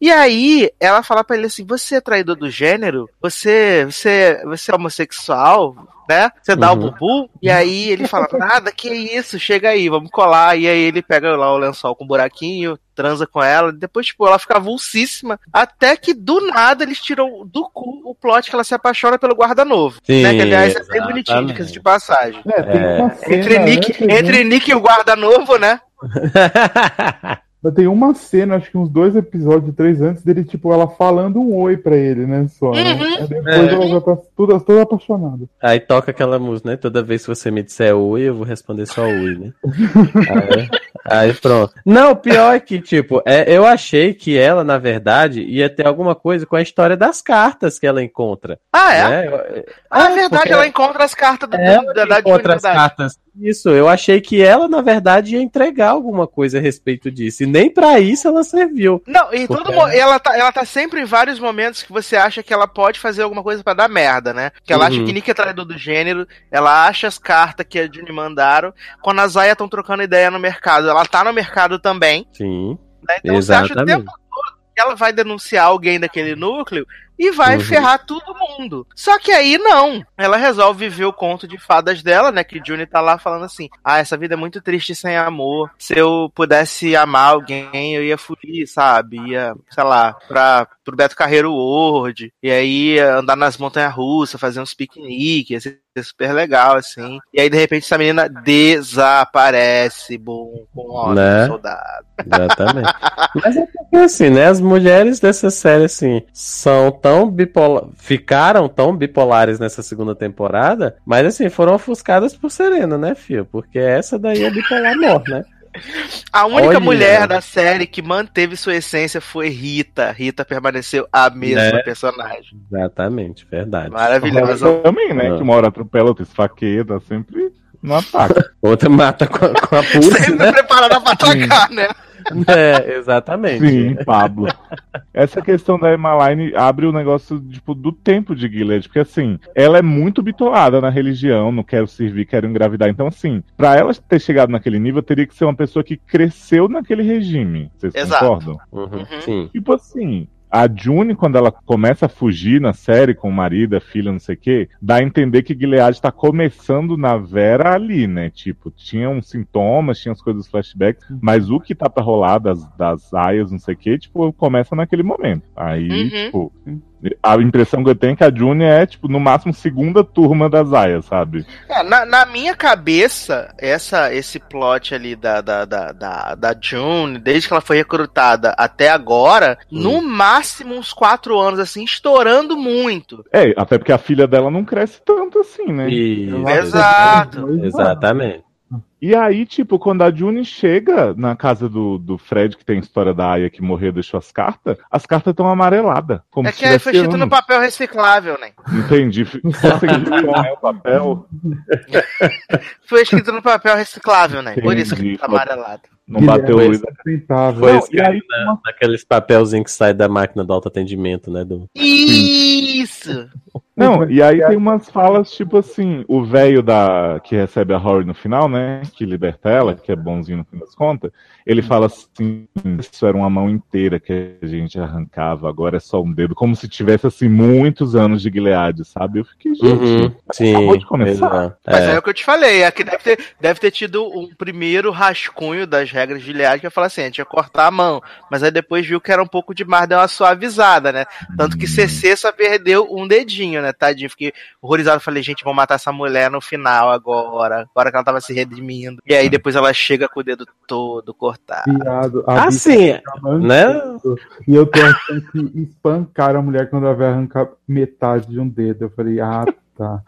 E aí, ela fala pra ele assim: você é traidor do gênero? Você, você, você é homossexual? Né? Você dá o Uhum. bubu? E aí ele fala: nada, que isso, chega aí, vamos colar. E aí ele pega lá o lençol com um buraquinho, transa com ela. Depois, tipo, ela fica avulsíssima. Até que do nada eles tiram do cu o plot que ela se apaixona pelo guarda-novo. Né? Que aliás é bem bonitinho, dica de passagem. É, É. cena. Entre Nick, antes, né? entre Nick e o guarda-novo, né? Mas Tem uma cena, acho que uns dois episódios, três antes dele, tipo, ela falando um oi pra ele, né? Só, né? Uhum. Aí depois É. ela já tá toda, toda apaixonada. Aí toca aquela música, né? Toda vez que você me disser oi, eu vou responder só oi, né? aí, aí pronto. Não, o pior é que, tipo, é, eu achei que ela, na verdade, ia ter alguma coisa com a história das cartas que ela encontra. Ah, é? né? Ah, é É, verdade, ela encontra as cartas do, ela da, da encontra as cartas. Isso, eu achei que ela, na verdade, ia entregar alguma coisa a respeito disso. E nem pra isso ela serviu. Não, e todo mo- ela tá, ela tá sempre em vários momentos que você acha que ela pode fazer alguma coisa pra dar merda, né? Que ela acha Uhum. que Nick é traidor do gênero, ela acha as cartas que a Juni mandaram. Quando as Zaya estão trocando ideia no mercado, ela tá no mercado também, Sim. né? Então você acha o Exatamente. tempo todo que ela vai denunciar alguém daquele núcleo e vai Uhum. ferrar todo mundo. Só que aí não. Ela resolve viver o conto de fadas dela, né? Que Juni tá lá falando assim: Ah, essa vida é muito triste sem amor. Se eu pudesse amar alguém, eu ia fugir, sabe? Ia, sei lá, pra, pro Beto Carreiro World. E aí ia andar nas montanhas russas, fazer uns piqueniques, ia ser super legal, assim. E aí, de repente, essa menina desaparece, bom, com ódio, Né? soldado. Exatamente. Mas é porque assim, né? As mulheres dessa série, assim, são tão bipolar. Ficaram tão bipolares nessa segunda temporada, mas assim, foram ofuscadas por Serena, né, Fio? Porque essa daí é bipolar mor, né? A única Olha. mulher da série que manteve sua essência foi Rita. Rita permaneceu a mesma Né? personagem. Exatamente, verdade. Maravilhosa. Também, né? Ah. Que uma hora atropela, outra esfaqueia, tá sempre no ataque. Outra mata com, a- com a pulse, Sempre né? preparada pra atacar, né? É, exatamente. Sim, Pablo. Essa questão da Emmaline abre o negócio tipo, do tempo de Gilead, porque assim, ela é muito bitolada na religião, não quero servir, quero engravidar. Então, assim, pra ela ter chegado naquele nível, teria que ser uma pessoa que cresceu naquele regime. Vocês Exato. concordam? Uhum, Sim. Tipo assim, a June, quando ela começa a fugir na série com o marido, a filha, não sei o quê, dá a entender que Gilead tá começando na Vera ali, né? Tipo, tinha uns sintomas, tinha as coisas flashbacks, mas o que tá pra rolar das, das aias, não sei o quê, tipo, começa naquele momento. Aí, Uhum. tipo, a impressão que eu tenho é que a June é, tipo, no máximo segunda turma das aias, sabe? É, na, na minha cabeça, essa, esse plot ali da, da, da, da, da June, desde que ela foi recrutada até agora, no máximo uns quatro anos, assim, estourando muito. É, até porque a filha dela não cresce tanto assim, né? Isso. Exato. Exatamente. E aí, tipo, quando a June chega na casa do, do Fred, que tem a história da Aya que morreu e deixou as cartas, as cartas estão amareladas. Como É se que aí foi escrito no papel reciclável, né? Entendi. Só né, o papel. Foi escrito no papel reciclável, né? Por isso que Entendi. tá amarelado. Não bateu o isso. Sustentável. Foi escrito aí, na- naqueles papelzinhos que sai da máquina do autoatendimento, né? Do... Isso! Não, e aí tem umas falas, tipo assim, o velho da que recebe a Rory no final, né? Que liberta ela, que é bonzinho no fim das contas, ele fala assim, isso era uma mão inteira que a gente arrancava, agora é só um dedo, como se tivesse assim muitos anos de Gilead, sabe? Eu fiquei, gente, Uhum, sim. acabou de começar. Mas é. É. o que eu te falei, é que deve ter, deve ter tido um primeiro rascunho das regras de Gilead que ia falar assim, a gente ia cortar a mão, mas aí depois viu que era um pouco demais, deu uma suavizada, né? Tanto que CC só perdeu um dedinho, né, tadinho? Fiquei horrorizado, falei, gente, vou matar essa mulher no final agora, agora que ela tava se redimindo. E aí depois ela chega com o dedo todo cortado. Viado, a Ah, bicha sim, tá mancando. né? E eu tô achando que espancaram a mulher quando ela vai arrancar metade de um dedo. Eu falei, ah, tá.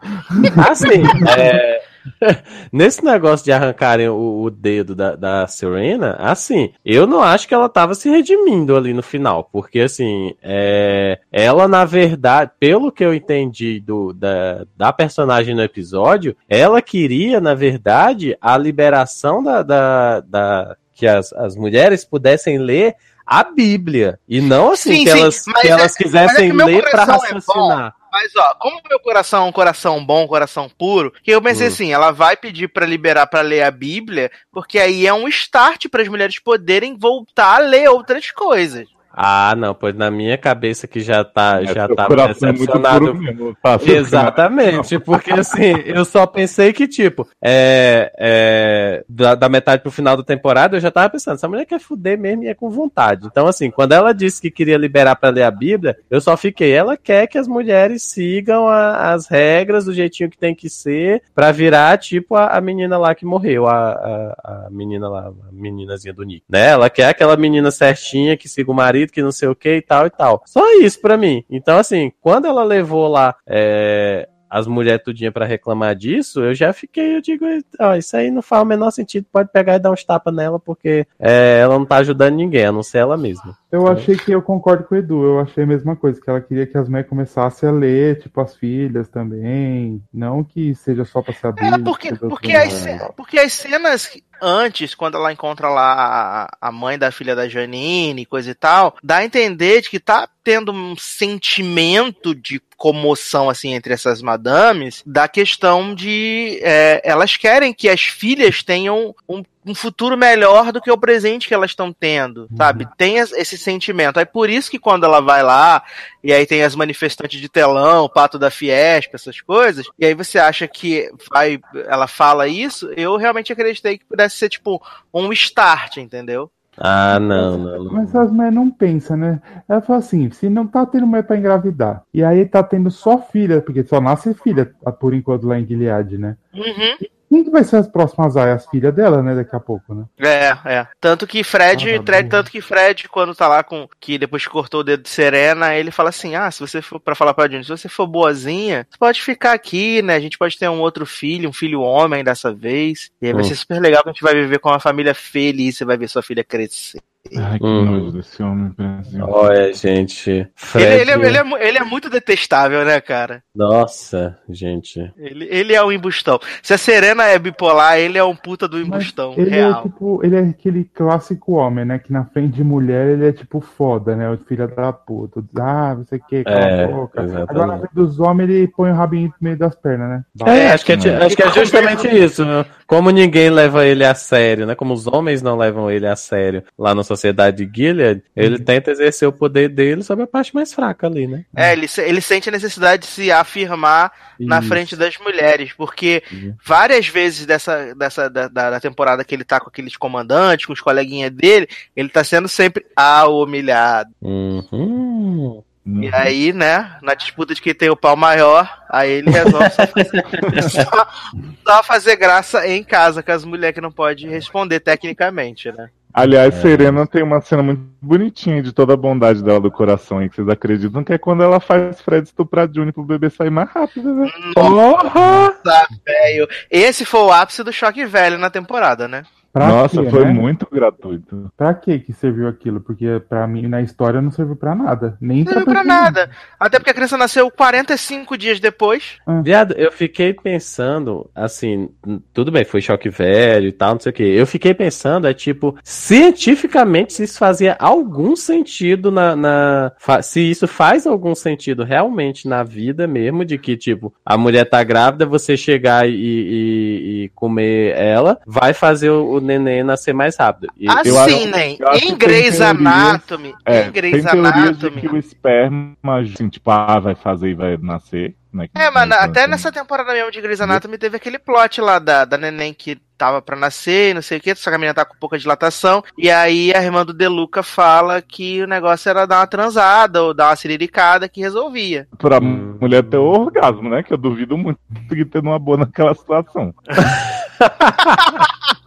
Assim, é, nesse negócio de arrancarem o, o dedo da, da Serena, assim, eu não acho que ela tava se redimindo ali no final, porque assim, é, ela na verdade, pelo que eu entendi do, da, da personagem no episódio, ela queria, na verdade, a liberação da, da, da- que as, as mulheres pudessem ler a Bíblia, e não assim Sim, que sim, elas, que é- elas é quisessem que meu ler para coração é raciocinar. Mas, ó, como meu coração é um coração bom, um coração puro, que eu pensei Hum. assim, ela vai pedir pra liberar pra ler a Bíblia, porque aí é um start para as mulheres poderem voltar a ler outras coisas. Ah, não, pois na minha cabeça que já tá, É, já tava coração é decepcionado. mesmo, tá? Seu Exatamente, porque assim, eu só pensei que, tipo, é, é, da, da metade pro final da temporada, eu já tava pensando, essa mulher quer fuder mesmo e é com vontade. Então, assim, quando ela disse que queria liberar pra ler a Bíblia, eu só fiquei, ela quer que as mulheres sigam a- as regras do jeitinho que tem que ser, pra virar, tipo, a, a menina lá que morreu, a, a, a menina lá, a meninazinha do Nick, né? Ela quer aquela menina certinha que siga o marido, que não sei o que e tal e tal. Só isso pra mim. Então, assim, quando ela levou lá é, as mulheres tudinha pra reclamar disso, eu já fiquei, eu digo, ó, isso aí não faz o menor sentido, pode pegar e dar uns tapas nela, porque é, ela não tá ajudando ninguém, a não ser ela mesma. Eu achei que eu concordo com o Edu, eu achei a mesma coisa, que ela queria que as mães começassem a ler, tipo, as filhas também. Não que seja só pra saber. É, porque, porque, as, porque as cenas antes, quando ela encontra lá a, a mãe da filha da Janine, coisa e tal, dá a entender de que tá tendo um sentimento de comoção assim entre essas madames da questão de é, elas querem que as filhas tenham um um futuro melhor do que o presente que elas estão tendo, sabe? Tem es- esse sentimento. É por isso que quando ela vai lá, e aí tem as manifestantes de telão, o pato da Fiesp, essas coisas, e aí você acha que vai, ela fala isso, eu realmente acreditei que pudesse ser, tipo, um start, entendeu? Ah, não, não. não. Mas as mulheres não pensam, né? Ela fala assim: se não tá tendo mulher pra engravidar, e aí tá tendo só filha, porque só nasce filha por enquanto lá em Gilead, né? Uhum. Quem que vai ser as próximas aias? As filhas dela, né? Daqui a pouco, né? É, é. Tanto que Fred, Ah, tá Fred- bom. tanto que Fred, quando tá lá com. Que depois que cortou o dedo de Serena, ele fala assim: Ah, se você for pra falar pra June, se você for boazinha, você pode ficar aqui, né? A gente pode ter um outro filho, um filho homem dessa vez. E aí vai Hum. ser super legal que a gente vai viver com uma família feliz, você vai ver sua filha crescer. Ai, que Uhum. nojo desse homem, Brasil. Olha, gente. Ele, Fred. ele, é, ele, é, ele é muito detestável, né, cara? Nossa, gente. Ele, ele é um embustão. Se a Serena é bipolar, ele é um puta do embustão, Ele é real. tipo, ele é aquele clássico homem, né? Que na frente de mulher ele é tipo foda, né? O filho da puta. Ah, você quer, cala É, a boca. exatamente. Agora na frente dos homens ele põe o rabinho no meio das pernas, né? É, acho que é, acho que é justamente isso. né? Como ninguém leva ele a sério, né? Como os homens não levam ele a sério lá na sociedade de Gilead, ele tenta exercer o poder dele sobre a parte mais fraca ali, né? É, ele, ele sente a necessidade de se afirmar na Isso. frente das mulheres, porque várias vezes dessa, dessa da, da- da temporada que ele tá com aqueles comandantes, com os coleguinhas dele, ele tá sendo sempre a humilhado. Uhum. E aí, né, na disputa de quem tem o pau maior, aí ele resolve só fazer, só- só fazer graça em casa com as mulheres que não pode responder tecnicamente, né? Aliás, Serena tem uma cena muito bonitinha de toda a bondade dela do coração aí, que vocês acreditam que é quando ela faz Fred estuprar Juni pro bebê sair mais rápido, né? Nossa, velho. Esse foi o ápice do choque velho na temporada, né? Pra Nossa, quê, foi né? muito gratuito. Pra que que serviu aquilo? Porque pra mim, na história, não serviu pra nada. Nem Não serviu pra nada. Até porque a criança nasceu 45 dias depois. Viado, eu fiquei pensando, assim, tudo bem, foi choque velho e tal, não sei o que. Eu fiquei pensando, é tipo, cientificamente, se isso fazia algum sentido na. na- se isso faz algum sentido realmente na vida mesmo, de que, tipo, a mulher tá grávida, você chegar e, e- e comer ela, vai fazer o, o neném nascer mais rápido. E- Assim, eu né? eu Em Grey's Anatomy, É, em Grey's Anatomy. que o esperma, assim, tipo, ah, vai fazer e vai nascer, né? É, mas Então, até assim, nessa temporada mesmo de Grey's Anatomy teve aquele plot lá da, da neném que tava pra nascer, e não sei o que, só que a menina tá com pouca dilatação, e aí a irmã do Deluca fala que o negócio era dar uma transada ou dar uma ciriricada que resolvia. Pra mulher ter orgasmo, né? Que eu duvido muito de ter uma boa naquela situação.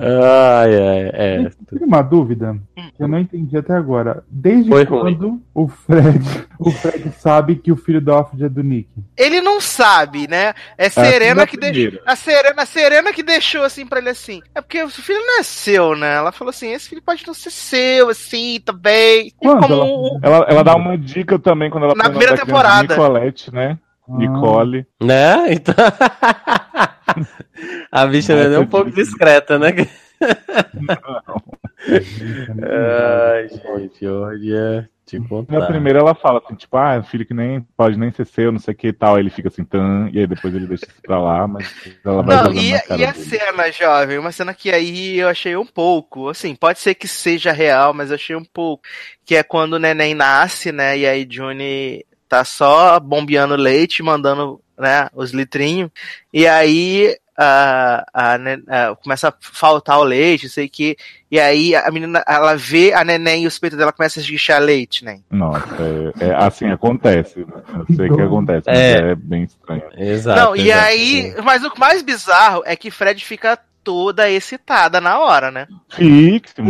Ai, ai, é. Tem uma dúvida que eu não entendi até agora. Desde Foi quando o Fred, o Fred sabe que o filho da Alfred é do Nick? Ele não sabe, né? É Serena na que deixou. A Serena, a Serena que deixou assim pra ele assim. É porque o filho não é seu, né? Ela falou assim: esse filho pode não ser seu, assim, também. E Quando como ela- Ela, ela dá uma dica também quando ela Na primeira temporada. Nicolette, né? Nicole. Né? Então. a bicha não é nem um pouco discreta, né? Ai, gente, olha, te Na primeira ela fala assim, tipo, ah, é filho que nem pode nem ser seu, não sei o que e tal. Aí ele fica assim, tan, e aí depois ele deixa isso pra lá, mas ela vai Não, e, na cara e a dele. cena, jovem? Uma cena que aí eu achei um pouco. Assim, pode ser que seja real, mas eu achei um pouco. Que é quando o neném nasce, né? E aí Juni tá só bombeando leite, mandando né, os litrinhos. E aí a, a, nen- a- começa a faltar o leite, sei o que. E aí a menina, ela vê a neném e os peitos dela começam a esguichar leite, né? Nossa, é, é assim acontece. né? Eu sei que acontece, mas É. é, bem estranho. Exato. Não, e exato. aí, mas o mais bizarro é que Fred fica toda excitada na hora, né?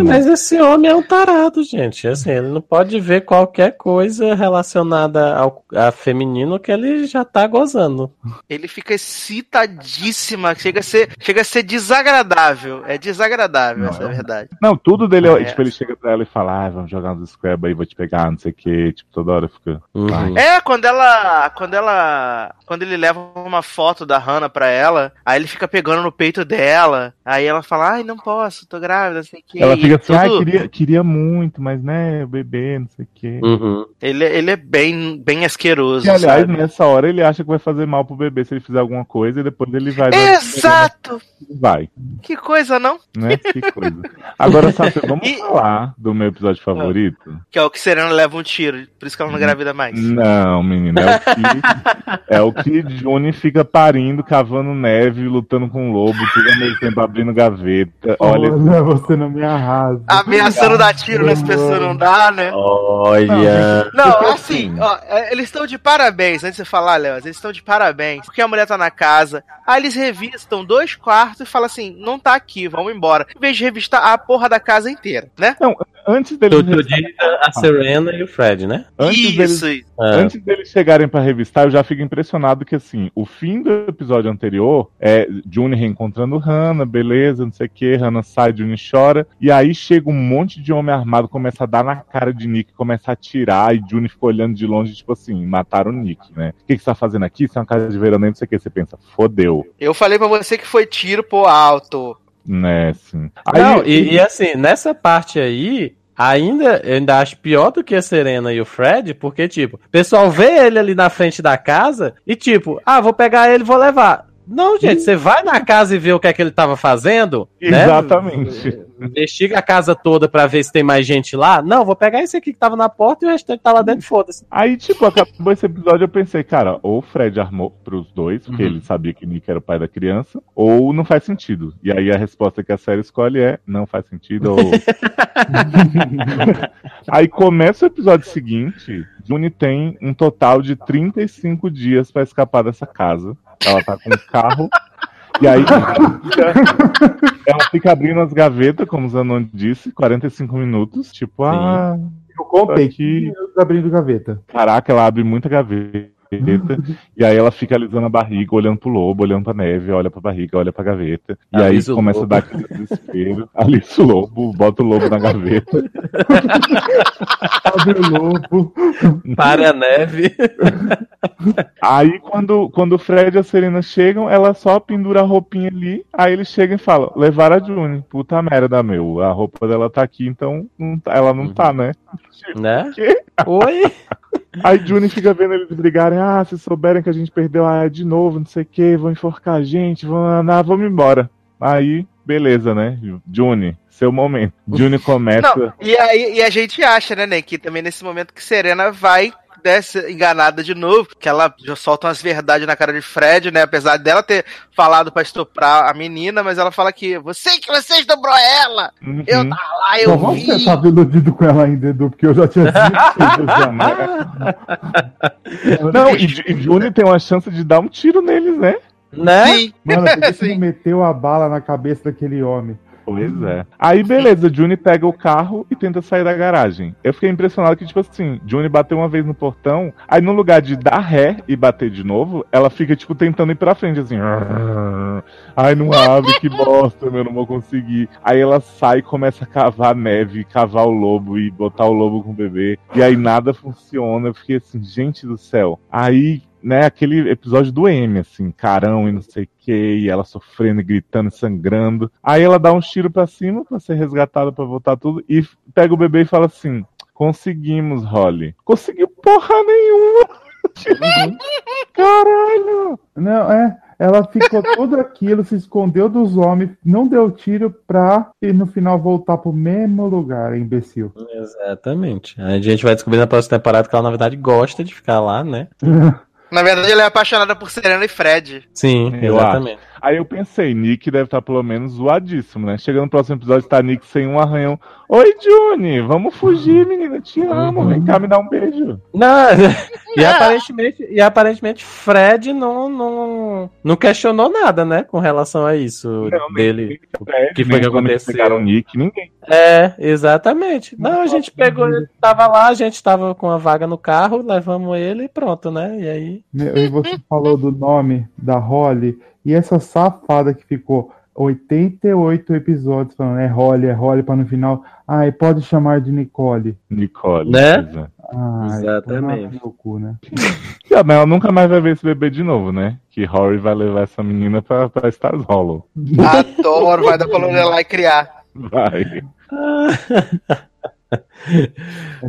Mas esse homem é um tarado, gente. Assim, ele não pode ver qualquer coisa relacionada ao a feminino que ele já tá gozando. Ele fica excitadíssima, chega a ser, chega a ser desagradável. É desagradável, Não, essa é a é- verdade. Não, tudo dele, É. tipo, ele chega pra ela e fala, ah, vamos jogar uns Scrabble aí, vou te pegar, não sei o que, tipo, toda hora fica. Uhum. É, quando ela. Quando ela. Quando ele leva uma foto da Hannah pra ela, aí ele fica pegando no peito dela. Ela. Aí ela fala, ai, não posso, tô grávida, não sei o que. Ela fica assim, ai, tudo- queria, queria muito, mas né, o bebê, não sei o quê. Uhum. ele, ele é bem, bem asqueroso, E aliás, sabe? nessa hora ele acha que vai fazer mal pro bebê se ele fizer alguma coisa e depois ele vai. Exato! Vai, Que coisa, não? né? Que coisa. Agora, sabe, vamos falar do meu episódio favorito? Que é o que Serena leva um tiro, por isso que ela não engravida mais. Não, menina, é o que, é o que Johnny fica parindo, cavando neve, lutando com o lobo, tudo ao mesmo tempo abrindo gaveta. Olha, Olha, você não me arrasa. Ameaçando dar tiro nas pessoas não dá, né? Olha. Não, assim, ó, é, eles estão de parabéns, antes de você falar, Léo, eles estão de parabéns, porque a mulher tá na casa, aí eles revistam dois quartos e falam assim, não tá aqui, vamos embora. Em vez de revistar a porra da casa inteira, né? Não, antes deles. Tu, diz a Serena e o Fred, né? Antes Isso, deles, isso. Antes deles chegarem pra revistar, eu já fico impressionado que, assim, o fim do episódio anterior é Juni reencontrando Hannah, beleza, não sei o que, Hannah sai, Juni chora, e aí chega um monte de homem armado, começa a dar na cara de Nick, começa a atirar, e Juni fica olhando de longe, tipo assim, mataram o Nick, né? O que, que você tá fazendo aqui? Isso é uma casa de veraneio, não sei o que, você pensa, fodeu, Eu falei pra você que foi tiro pro alto. né, assim. Não, e, e assim, nessa parte aí, ainda, eu ainda acho pior do que a Serena e o Fred, porque, tipo, o pessoal vê ele ali na frente da casa e, tipo, ah, vou pegar ele e vou levar. Não, gente, você vai na casa e vê o que é que ele tava fazendo, né? Exatamente. Investiga a casa toda pra ver se tem mais gente lá. Não, vou pegar esse aqui que tava na porta e o restante tá lá dentro, foda-se. Aí, tipo, acabou esse episódio, eu pensei, cara, ou o Fred armou pros dois, porque Uhum. ele sabia que Nick era o pai da criança, ou não faz sentido. E aí a resposta que a série escolhe é, não faz sentido, ou... aí começa o episódio seguinte, Juni tem um total de 35 dias pra escapar dessa casa. Ela tá com o carro... E aí, ela fica, abrindo as gavetas, como o Zanon disse, 45 minutos. Tipo, ah, Eu contei aqui. que abrindo gaveta. Caraca, ela abre muita gaveta. E aí ela fica alisando a barriga, olhando pro lobo, olhando pra neve, olha pra barriga, olha pra gaveta. E aí Alisa começa lobo. a dar aquele desespero. Alisa o lobo, bota o lobo na gaveta. Abre o lobo. Para a neve. Aí quando, quando o Fred e a Serena chegam, ela só pendura a roupinha ali. Aí eles chegam e falam: levaram a June. Puta merda, meu. A roupa dela tá aqui, então não tá- ela não tá, né? Né? Quê? Oi? Aí Juni fica vendo eles brigarem, ah, se souberem que a gente perdeu a de novo, não sei o que, vão enforcar a gente, vão andar, vamos embora. Aí, beleza, né? Juni, seu momento. Juni começa. Não, e aí e a gente acha, né, Nen, que também nesse momento que Serena vai dessa enganada de novo, que ela já solta umas verdades na cara de Fred, né? Apesar dela ter falado pra estuprar a menina, mas ela fala que você que você estuprou ela! Uhum. Eu tava lá, eu Só vamos vi! você tava iludido com ela ainda, Edu, porque eu já tinha já, né? Não, e, e Juni tem uma chance de dar um tiro neles, né? Né? Sim. Mano, por que você Sim. não meteu a bala na cabeça daquele homem? Pois é. Aí, beleza, Juni pega o carro e tenta sair da garagem. Eu fiquei impressionado que, tipo assim, Juni bateu uma vez no portão, aí no lugar de dar ré e bater de novo, ela fica, tipo, tentando ir pra frente, assim. Ai, não abre, que bosta, meu, não vou conseguir. Aí ela sai e começa a cavar neve, cavar o lobo e botar o lobo com o bebê. E aí nada funciona. Eu fiquei assim, gente do céu. Aí né, aquele episódio do M, assim, carão e não sei o que, e ela sofrendo, e gritando, e sangrando. Aí ela dá um tiro pra cima pra ser resgatada pra voltar tudo e pega o bebê e fala assim: Conseguimos, Holly. Conseguiu porra nenhuma. Caralho! Não, é. Ela ficou tudo aquilo, se escondeu dos homens, não deu tiro pra e no final voltar pro mesmo lugar, imbecil. Exatamente. A gente vai descobrir na próxima temporada que ela, na verdade, gosta de ficar lá, né? Na verdade, ela é apaixonada por Serena e Fred. Sim, Eu exatamente. Aí eu pensei, Nick deve estar pelo menos zoadíssimo, né? Chegando no próximo episódio, tá Nick sem um arranhão. Oi, Juni, vamos fugir, menina. Te amo. Vem cá me dar um beijo. Não, e aparentemente, e aparentemente Fred não, não, não questionou nada, né, com relação a isso Não, dele. O Fred, que foi que aconteceu? pegaram o Nick, ninguém. É, exatamente. Não, a gente pegou, ele tava lá, a gente tava com a vaga no carro, levamos ele e pronto, né? E aí. E você falou do nome da Holly e essa safada que ficou 88 episódios falando é Holly, é Holly, pra no final, ai, pode chamar de Nicole. Nicole. Né? Ai, Exatamente. cu, né? Ah, mas ela nunca mais vai ver esse bebê de novo, né? Que Rory vai levar essa menina pra, pra Stars Hollow. Adoro, vai dar pra Lorelai criar. Vai.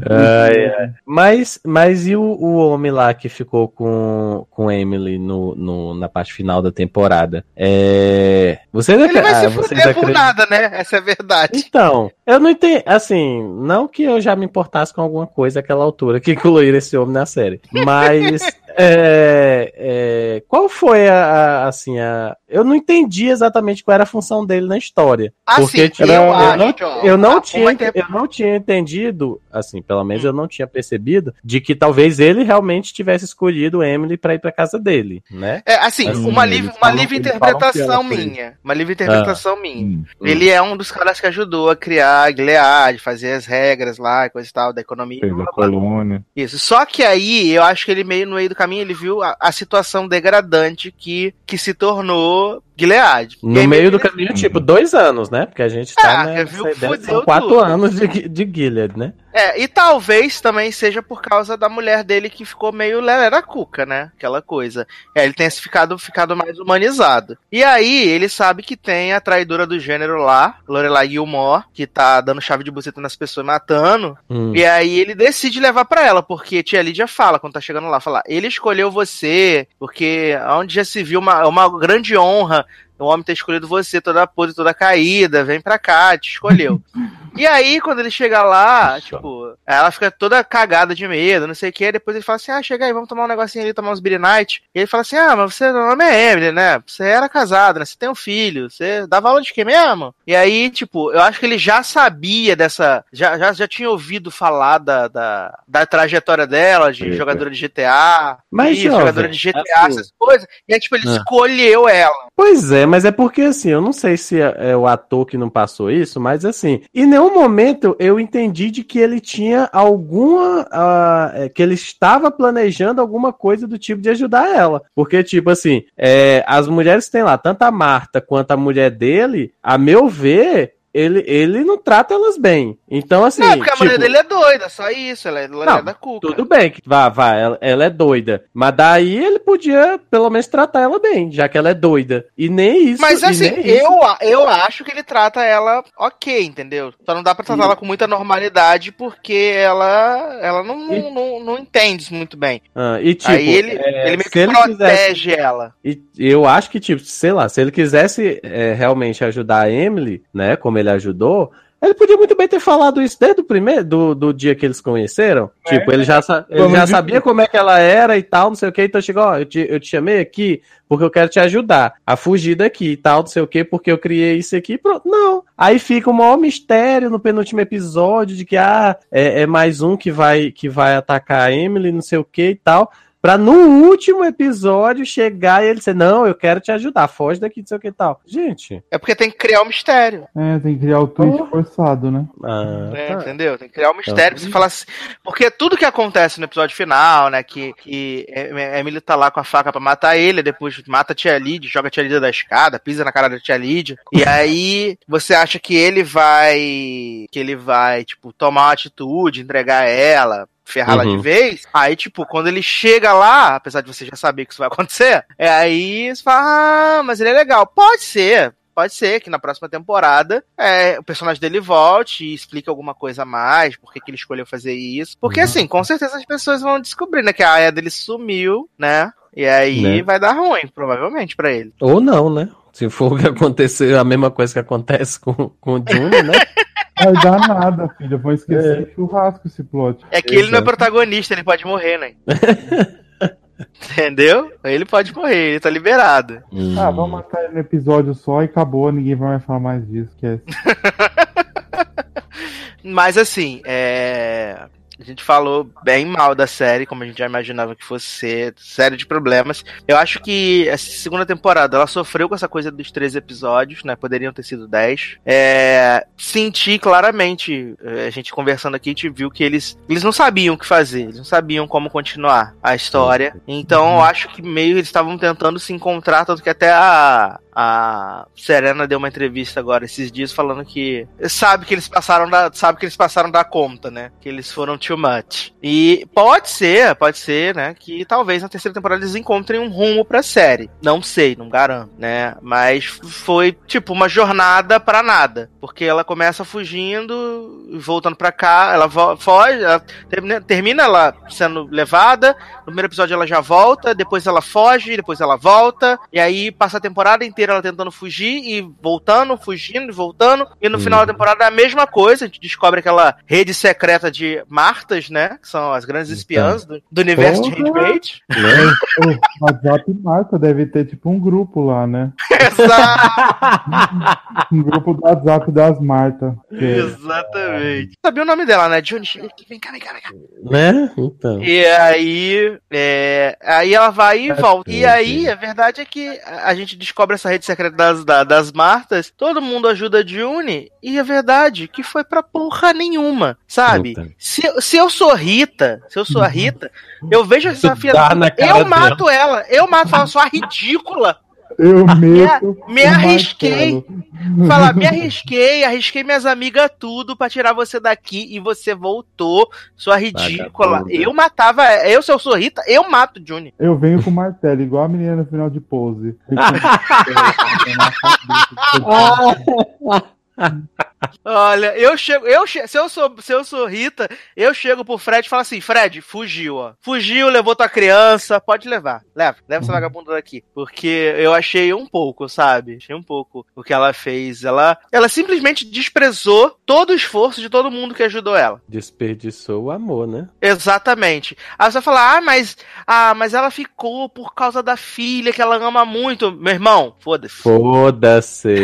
Ai, ai. Mas, mas e o, o homem lá que ficou com, com Emily no, no- na parte final da temporada? É... Vocês, Ele vai ah, se fuder por nada, né? Essa é a verdade. Então, eu não entendo, assim, não que eu já me importasse com alguma coisa àquela altura que incluíram esse homem na série, mas é, é, qual foi a, a- assim, a, eu não entendi exatamente qual era a função dele na história, Assim, porque eu eu, acho, não, ó, eu não a- tinha, inter- eu não tinha entendido, assim, pelo menos eu não tinha percebido de que talvez ele realmente tivesse escolhido Emily pra ir pra casa dele, né? É, assim, Assim, uma livre, uma livre interpretação minha. Uma livre interpretação minha. Hum. Ele é um dos caras que ajudou a criar a Gilead, fazer as regras lá coisa e tal, da economia. Fez a colônia. Isso. Só que aí, eu acho que ele meio no meio do caminho, ele viu a, a situação degradante que, que se tornou Gilead. No aí meio do ele- caminho, tipo, dois anos, né? Porque a gente tá Ah, né, ideia, são quatro tudo. anos de, de Gilead, né? É, e talvez também seja por causa da mulher dele que ficou meio lelera cuca, né? Aquela coisa. É, ele tenha ficado, ficado mais humanizado. E aí, ele sabe que tem a traidora do gênero lá, Lorelai Gilmore, que tá dando chave de buceta nas pessoas matando. Hum. E aí ele decide levar pra ela, porque tia Lídia fala, quando tá chegando lá, fala, ele escolheu você, porque onde já se viu uma, uma grande honra o homem ter escolhido você, toda podre, toda caída, vem pra cá, te escolheu. e aí, quando ele chega lá, tipo, ela fica toda cagada de medo, não sei o que, depois ele fala assim, ah, chega aí, vamos tomar um negocinho ali, tomar uns beer night. E ele fala assim, ah, mas você, o nome é Emily, né? Você era casado, né? Você tem um filho, você dava aula de quê mesmo? E aí, tipo, eu acho que ele já sabia dessa, já, já, já tinha ouvido falar da, da, da trajetória dela, de Eita. jogadora de GTA, Mas, isso, jogadora de GTA, assim- essas coisas. E aí, tipo, ele Ah. escolheu ela. Pois é, mas é porque assim, eu não sei se é, é o ator que não passou isso, mas assim, em nenhum momento eu entendi de que ele tinha alguma. é, que ele estava planejando alguma coisa do tipo de ajudar ela. Porque, tipo assim, é, as mulheres tem lá, tanto a Marta quanto a mulher dele, a meu ver. Ele, ele não trata elas bem. Então, assim. não, porque a mulher tipo, dele é doida, só isso. Ela é ela é da cuca. Tudo bem, que vá, vá, ela, ela é doida. Mas daí ele podia, pelo menos, tratar ela bem, já que ela é doida. E nem isso. Mas e assim, nem isso. eu, eu acho que ele trata ela ok, entendeu? Só não dá pra tratar ela com muita normalidade porque ela, ela não, não, não, não entende muito bem. Ah, e tipo, Aí ele, é, ele meio que ele protege quisesse- ela. E eu acho que, tipo, sei lá, se ele quisesse é, realmente ajudar a Emily, né, como ele ajudou, ele podia muito bem ter falado isso desde o primeiro, do, do dia que eles conheceram. tipo, ele já, ele já de- sabia como é que ela era e tal, não sei o que, então chegou, ó, eu te, eu te chamei aqui porque eu quero te ajudar a fugir daqui e tal, não sei o que, porque eu criei isso aqui, pronto. Não. Aí fica o maior mistério no penúltimo episódio de que, ah, é, é mais um que vai, que vai atacar a Emily, não sei o que e tal. Pra no último episódio chegar e ele dizer, não, eu quero te ajudar, foge daqui, não sei o que e tal. Gente. É porque tem que criar um mistério. É, tem que criar o tweet Oh. forçado, né? Ah, tá. Entendeu? Tem que criar um mistério Então, pra você falar assim. Porque tudo que acontece no episódio final, né? Que, que Emily tá lá com a faca pra matar ele, depois mata a tia Lid, joga a tia Lídia da escada, pisa na cara da tia Lídia. E aí você acha que ele vai. Que ele vai, tipo, tomar uma atitude, entregar ela. Ferrá-la Uhum. de vez, aí, tipo, quando ele chega lá, apesar de você já saber que isso vai acontecer, é aí você fala, ah, mas ele é legal. Pode ser, Pode ser que na próxima temporada é, o personagem dele volte e explique alguma coisa a mais, por que ele escolheu fazer isso. Porque, assim, com certeza as pessoas vão descobrir, né, que a Aya dele sumiu, né? E aí Né? vai dar ruim, provavelmente, pra ele. Ou não, né? Se for o que acontecer, a mesma coisa que acontece com, com o Junior, né? Vai dar nada, filha. Vão esquecer o churrasco esse plot. É que ele não é Exato. protagonista, ele pode morrer, né? Entendeu? Ele pode morrer, ele tá liberado. Ah, vamos matar ele no episódio só e acabou, ninguém vai mais falar mais disso. Que é... Mas assim, é. A gente falou bem mal da série, como a gente já imaginava que fosse ser, série de problemas. Eu acho que essa segunda temporada ela sofreu com essa coisa dos três episódios, né? Poderiam ter sido dez. É, senti claramente, eh, a gente conversando aqui, a gente viu que eles, eles não sabiam o que fazer, eles não sabiam como continuar a história. Então eu acho que meio eles estavam tentando se encontrar, tanto que até a, a Serena deu uma entrevista agora esses dias falando que sabe que eles passaram da, sabe que eles passaram da conta, né? Que eles foram too much. E pode ser, pode ser, né? Que talvez na terceira temporada eles encontrem um rumo pra série. Não sei, não garanto, né? Mas foi tipo uma jornada pra nada, porque ela começa fugindo, voltando pra cá, ela foge, ela termina, termina ela sendo levada. No primeiro episódio ela já volta, depois ela foge, depois ela volta, e aí passa a temporada inteira ela tentando fugir e voltando, fugindo e voltando. E no Uhum. final da temporada é a mesma coisa. A gente descobre aquela rede secreta de Martas, né? Que são as grandes espiãs do, do universo de Porra! Handmaid. O WhatsApp Marta deve ter tipo um grupo lá, né? Um grupo do WhatsApp das Marta. que é- Exatamente. Sabia o nome dela, né? Johnny. Vem cá, vem cá, vem cá. Né? Então. E aí, é, aí ela vai e volta. E aí, a verdade é que a gente descobre essa rede secreta das, da- das Martas, todo mundo ajuda a June, e a verdade é que foi pra porra nenhuma, sabe? Puta. Se, se eu sou Rita, se eu sou a Rita, eu vejo essa filha. Eu mato ela, eu mato, falo, sua ridícula. Eu meto. Me o arrisquei. Falar, me arrisquei, arrisquei minhas amigas tudo pra tirar você daqui e você voltou, sua ridícula. Vagabunda. Eu matava, eu se eu sou Rita, eu mato Juni. Eu venho com martelo, igual a menina no final de pose. Olha, eu chego, eu che- se eu sou, se eu sou Rita, eu chego pro Fred e falo assim, Fred, fugiu, ó. Fugiu, levou tua criança, pode levar. Leva, leva essa vagabunda daqui, porque eu achei um pouco, sabe? Achei um pouco o que ela fez. Ela, ela simplesmente desprezou todo o esforço de todo mundo que ajudou ela. Desperdiçou o amor, né? Exatamente. Aí você vai falar, ah, mas, ah, mas ela ficou por causa da filha que ela ama muito. Meu irmão, foda-se. Foda-se.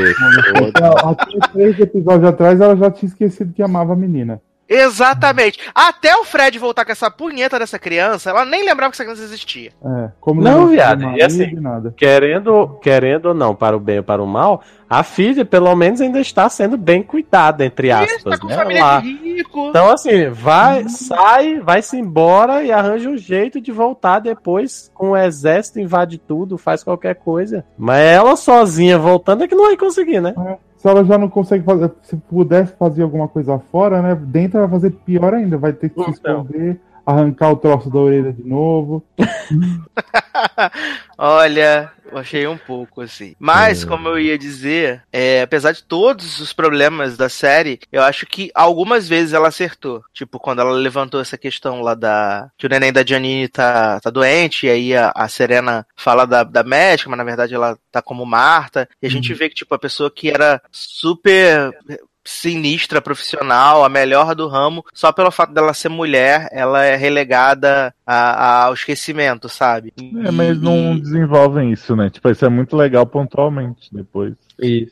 Até três episódios atrás ela já tinha esquecido que amava a menina. Exatamente. Até o Fred voltar com essa punheta dessa criança, ela nem lembrava que essa criança existia. É, como Não, não viado, e assim, nada. Querendo, querendo ou não, para o bem ou para o mal, a filha, pelo menos, ainda está sendo bem cuidada, entre aspas. tá com né? família Lá. de rico. Então, assim, vai, sai, vai-se embora e arranja um jeito de voltar depois com o exército, invade tudo, faz qualquer coisa. Mas ela sozinha voltando é que não vai conseguir, né? Se ela já não consegue fazer, se pudesse fazer alguma coisa fora, né? Dentro vai fazer pior ainda, vai ter que se Então. esconder, arrancar o troço da orelha de novo. Olha, eu achei um pouco assim. Mas, como eu ia dizer, é, apesar de todos os problemas da série, eu acho que algumas vezes ela acertou. Tipo, quando ela levantou essa questão lá da. que o neném da Janine tá, tá doente, e aí a, a Serena fala da, da médica, mas na verdade ela tá como Marta. E a gente vê que, tipo, a pessoa que era super sinistra profissional, a melhor do ramo, só pelo fato dela ser mulher, ela é relegada a- a- ao esquecimento, sabe? É, mas não desenvolvem isso, né? Tipo, isso é muito legal pontualmente depois.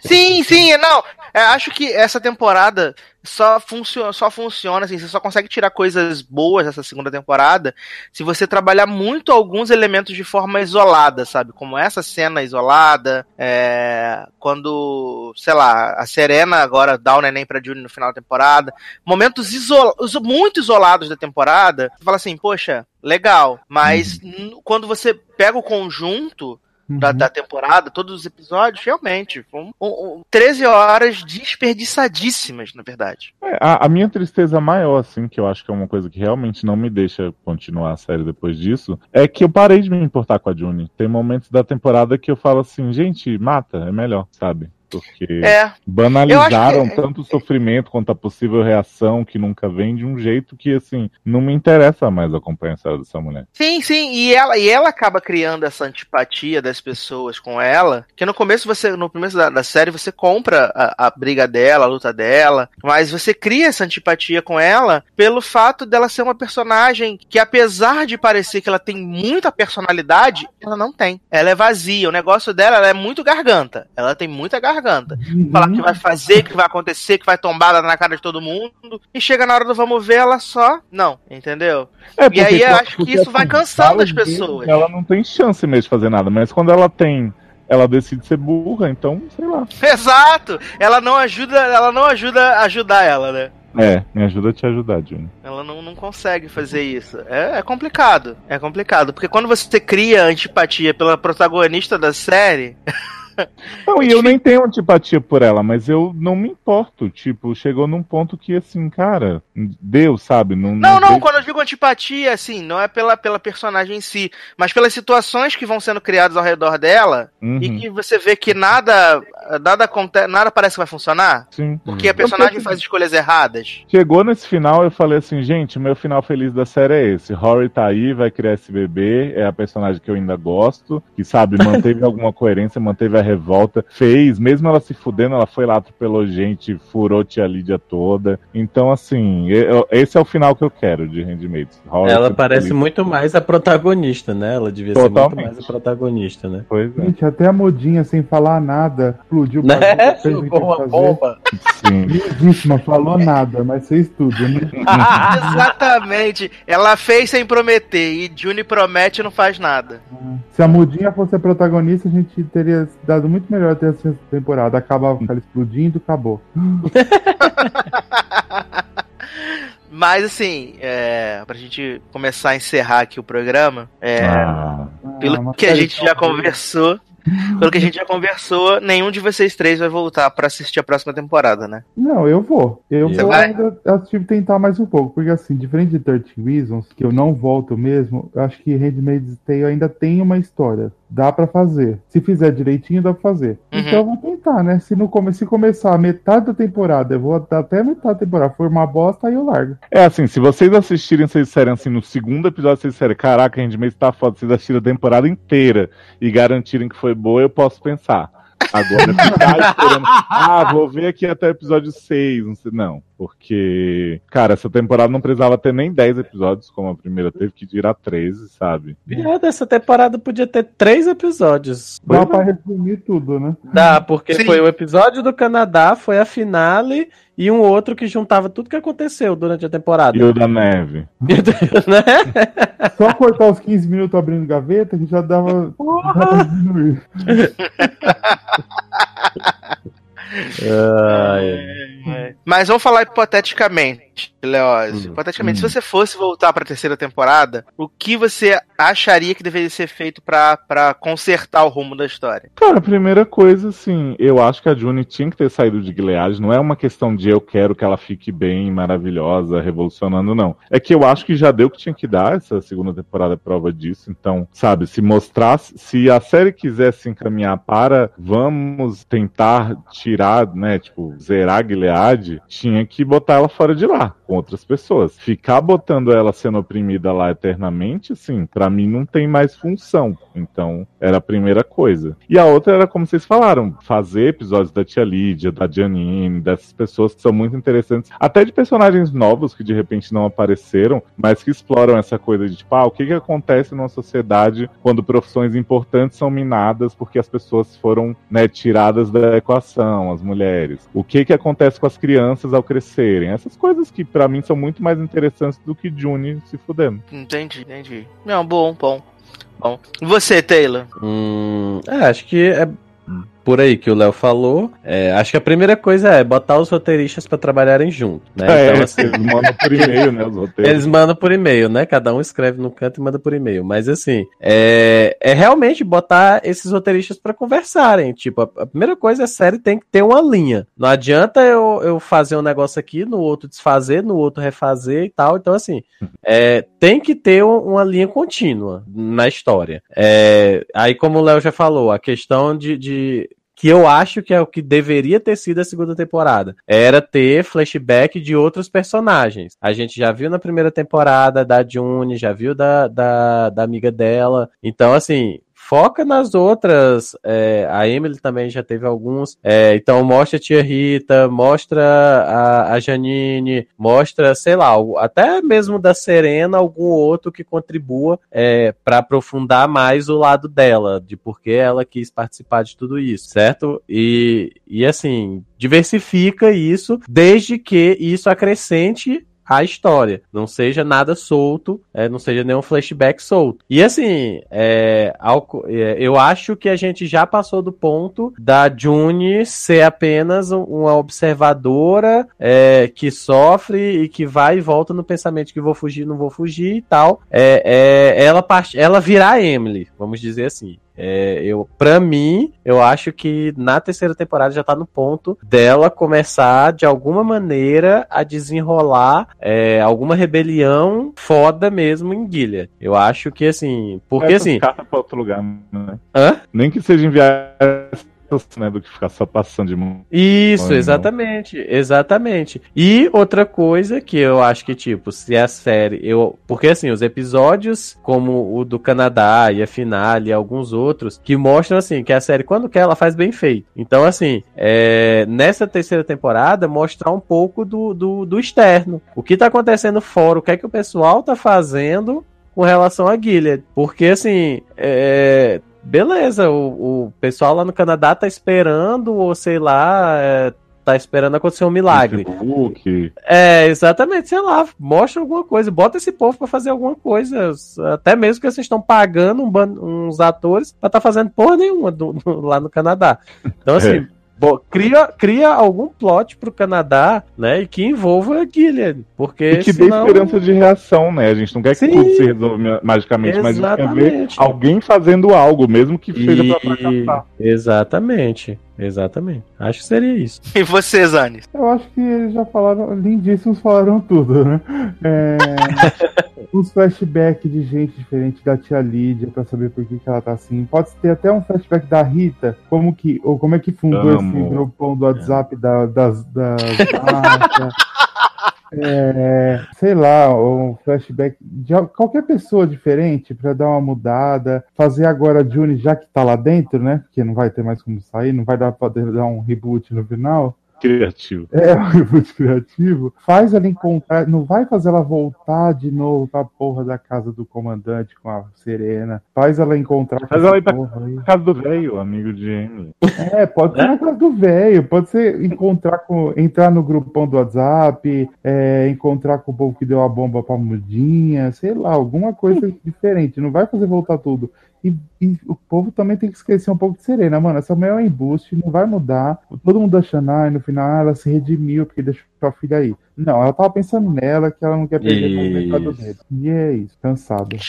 Sim, sim, não. é, acho que essa temporada só funciona, só funciona assim, você só consegue tirar coisas boas dessa segunda temporada se você trabalhar muito alguns elementos de forma isolada, sabe? Como essa cena isolada, é, quando, sei lá, a Serena agora dá o neném pra June no final da temporada, momentos iso- iso- muito isolados da temporada, você fala assim, poxa, legal, mas n- quando você pega o conjunto da, da temporada, todos os episódios, realmente, foram um, um, 13 horas desperdiçadíssimas, na verdade. É, a, a minha tristeza maior, assim, que eu acho que é uma coisa que realmente não me deixa continuar a série depois disso, é que eu parei de me importar com a June. Tem momentos da temporada que eu falo assim, gente, mata, é melhor, sabe? Porque É. banalizaram que- tanto o sofrimento quanto a possível reação que nunca vem de um jeito que, assim, não me interessa mais acompanhar a história dessa mulher. Sim, sim, e ela, e ela acaba criando essa antipatia das pessoas com ela, que no começo você, no começo da, da série, você compra a, a briga dela, a luta dela, mas você cria essa antipatia com ela pelo fato dela ser uma personagem que, apesar de parecer que ela tem muita personalidade, ela não tem. Ela é vazia, o negócio dela ela é muito garganta. Ela tem muita garganta. Falar que vai fazer, que vai acontecer, que vai tombar na cara de todo mundo, e chega na hora do vamos ver, ela só. Não, entendeu? É, e aí eu acho que isso vai assim, cansando fala as pessoas. Ela não tem chance mesmo de fazer nada, mas quando ela tem, ela decide ser burra, então, sei lá. Exato! Ela não ajuda, ela não ajuda a ajudar ela, né? É, me ajuda a te ajudar, Juni. Ela não, não consegue fazer isso. É, é complicado. É complicado. Porque quando você cria antipatia pela protagonista da série, Não, e eu nem tenho antipatia por ela, mas eu não me importo. Tipo, chegou num ponto que, assim, cara, Deus, sabe? Não, Não, não, vejo- quando eu digo antipatia, assim, não é pela, pela personagem em si, mas pelas situações que vão sendo criadas ao redor dela Uhum. e que você vê que nada, nada acontece, nada parece que vai funcionar. Sim. Porque a personagem faz escolhas erradas. Chegou nesse final, eu falei assim, gente, meu final feliz da série é esse. Rory tá aí, vai criar esse bebê, é a personagem que eu ainda gosto, que sabe, manteve alguma coerência, manteve a revolta, fez, mesmo ela se fudendo, ela foi lá, atropelou gente, furou tia Lídia toda. Então, assim, eu- esse é o final que eu quero de Handmaid's. Rory Ela parece feliz. muito mais a protagonista, né? Ela devia ser muito Totalmente. mais a protagonista, né? Pois é. Gente, até a modinha sem falar nada explodiu pra Né? vida, fez o que Jogou tinha uma fazer. bomba. Sim. Lindíssima, falou nada, mas fez tudo, né? Exatamente. Ela fez sem prometer e Juni promete e não faz nada. Se a mudinha fosse a protagonista, a gente teria dado muito melhor até essa temporada. Acabava com ela explodindo, acabou. Mas assim, é, pra gente começar a encerrar aqui o programa, é, Ah. pelo uma que a gente já boa. conversou, pelo que a gente já conversou, nenhum de vocês três vai voltar pra assistir a próxima temporada, né? Não, eu vou. Eu E vou vai? ainda assistir tentar mais um pouco. Porque assim, diferente de 13 Reasons, que eu não volto mesmo, eu acho que Handmaid's Tale ainda tem uma história. Dá pra fazer. Se fizer direitinho, dá pra fazer. Uhum. Então eu vou tentar, né? Se, não come... Se começar a metade da temporada, eu vou até a metade da temporada. For uma bosta, aí eu largo. É assim, se vocês assistirem, vocês disserem assim, no segundo episódio, vocês disserem, caraca, Handmaid's tá foda, vocês assistiram a temporada inteira e garantirem que foi boa, eu posso pensar. Agora, ficar esperando, ah, vou ver aqui até o episódio 6, não sei, não. Porque, cara, essa temporada não precisava ter nem 10 episódios, como a primeira teve que virar 13, sabe? Piada, essa temporada podia ter três episódios. Dá pra resumir tudo, né? Dá, porque Sim. foi o episódio do Canadá, foi a finale e um outro que juntava tudo que aconteceu durante a temporada. E o da neve. né? Só cortar os 15 minutos abrindo gaveta, que já dava. dá pra diminuir. Mas vamos falar hipoteticamente, Leoz. Hipoteticamente, se você fosse voltar pra terceira temporada, o que você acharia que deveria ser feito pra, pra consertar o rumo da história? Cara, a primeira coisa, assim, eu acho que a June tinha que ter saído de Gilead. Não é uma questão de eu quero que ela fique bem, maravilhosa, revolucionando, não. É que eu acho que já deu o que tinha que dar. Essa segunda temporada é prova disso. Então, sabe, se mostrasse, se a série quisesse encaminhar para vamos tentar tirar, né, tipo, zerar Gilead, tinha que botar ela fora de lá, com outras pessoas. Ficar botando ela sendo oprimida lá eternamente, assim, pra mim não tem mais função. Então, era a primeira coisa. E a outra era, como vocês falaram, fazer episódios da Tia Lídia, da Janine, dessas pessoas que são muito interessantes, até de personagens novos que de repente não apareceram, mas que exploram essa coisa de, tipo, ah, o que, que acontece numa sociedade quando profissões importantes são minadas porque as pessoas foram, né, tiradas da equação, as mulheres. O que que acontece com as crianças ao crescerem? Essas coisas que pra mim são muito mais interessantes do que June se fudendo. Entendi, entendi. Não, bom, bom. Bom. E Você, Taylor? Hum, é, acho que é por aí que o Léo falou. É, acho que a primeira coisa é botar os roteiristas pra trabalharem junto, né? É, Então, assim, eles mandam por e-mail, né, os roteiros. Eles mandam por e-mail, né? Cada um escreve no canto e manda por e-mail. Mas assim, é, é realmente botar esses roteiristas pra conversarem. Tipo, a, a primeira coisa é a série tem que ter uma linha. Não adianta eu, eu fazer um negócio aqui, no outro desfazer, no outro refazer e tal. Então, assim, é, tem que ter um- uma linha contínua na história. É, aí, como o Léo já falou, a questão de- de que eu acho que é o que deveria ter sido a segunda temporada. Era ter flashback de outros personagens. A gente já viu na primeira temporada da June, já viu da, da, da amiga dela. Então, assim. Foca nas outras. é, a Emily também já teve alguns. É, então, mostra a tia Rita, mostra a, a Janine, mostra, sei lá, até mesmo da Serena, algum outro que contribua é, para aprofundar mais o lado dela, de por que ela quis participar de tudo isso, certo? E, e assim, diversifica isso, desde que isso acrescente a história, não seja nada solto, é, não seja nenhum flashback solto. E assim, é, ao- é, eu acho que a gente já passou do ponto da June ser apenas um- uma observadora é, que sofre e que vai e volta no pensamento que vou fugir, não vou fugir e tal. É, é, ela, ela virar Emily, vamos dizer assim. É, eu, pra mim, eu acho que na terceira temporada já tá no ponto dela começar, de alguma maneira, a desenrolar é, alguma rebelião foda mesmo em Gilead. Eu acho que, assim... Porque, assim... pra outro lugar, né? Hã? Nem que seja enviar né, do que ficar só passando de mão. Isso, exatamente, exatamente. E outra coisa que eu acho que, tipo, se a série. Eu, porque assim, os episódios, como o do Canadá e a finale e alguns outros, que mostram assim, que a série, quando quer, ela faz bem feito. Então, assim, é, nessa terceira temporada, mostrar um pouco do, do, do externo. O que tá acontecendo fora, o que é que o pessoal tá fazendo com relação a Gilead. Porque, assim, é, beleza, o, o pessoal lá no Canadá tá esperando, ou sei lá, é, tá esperando acontecer um milagre. Facebook. É, exatamente, sei lá, mostra alguma coisa, bota esse povo pra fazer alguma coisa, até mesmo que vocês estão pagando um uns atores pra tá fazendo porra nenhuma do- do- lá no Canadá. Então, assim, É. cria, cria algum plot pro Canadá, né, e que envolva a Gilead, porque E que dê senão... esperança de reação, né? A gente não quer que Sim. tudo se resolva ma- magicamente, mas a gente quer ver alguém fazendo algo, mesmo que seja pra E- fracassar. Exatamente, exatamente. Acho que seria isso. E você, Zani? Eu acho que eles já falaram, lindíssimos falaram tudo, né? É, uns flashbacks de gente diferente da tia Lídia pra saber por que, que ela tá assim. Pode ter até um flashback da Rita, como que, ou como é que fundou Amo. esse grupão do WhatsApp da- das, das marcas. É, sei lá, um flashback de al- qualquer pessoa diferente pra dar uma mudada. Fazer agora a June, já que tá lá dentro, né? Porque não vai ter mais como sair, não vai dar pra dar um reboot no final. Criativo. É, um reboot criativo. Faz ela encontrar. Não vai fazer ela voltar de novo pra porra da casa do comandante com a Serena. Faz ela encontrar Faz ela ir pra casa do velho, amigo de Emily. É, pode ser na casa do velho, pode ser encontrar com. entrar no grupão do WhatsApp, é, encontrar com o povo que deu a bomba pra mudinha, sei lá, alguma coisa diferente. Não vai fazer voltar tudo. E, e o povo também tem que esquecer um pouco de Serena, mano. Essa mulher é um embuste, não vai mudar. Todo mundo achando, ah, no final ela se redimiu porque deixou a filha aí. Não, ela tava pensando nela que ela não quer perder o mercado Isso. dele. E é isso, cansado.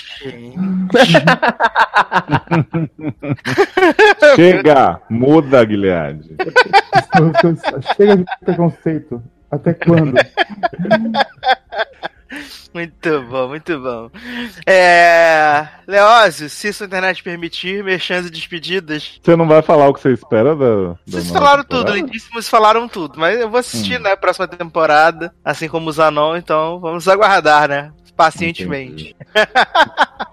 Chega! Muda, Guilherme. Chega de preconceito. Até quando? Muito bom, muito bom. É. Leózio, se sua internet permitir, merchans e despedidas. Você não vai falar o que você espera da. da Vocês falaram temporada? tudo, lindíssimos falaram tudo. Mas eu vou assistir, né, próxima temporada, assim como o Zanon, então vamos aguardar, né? Pacientemente.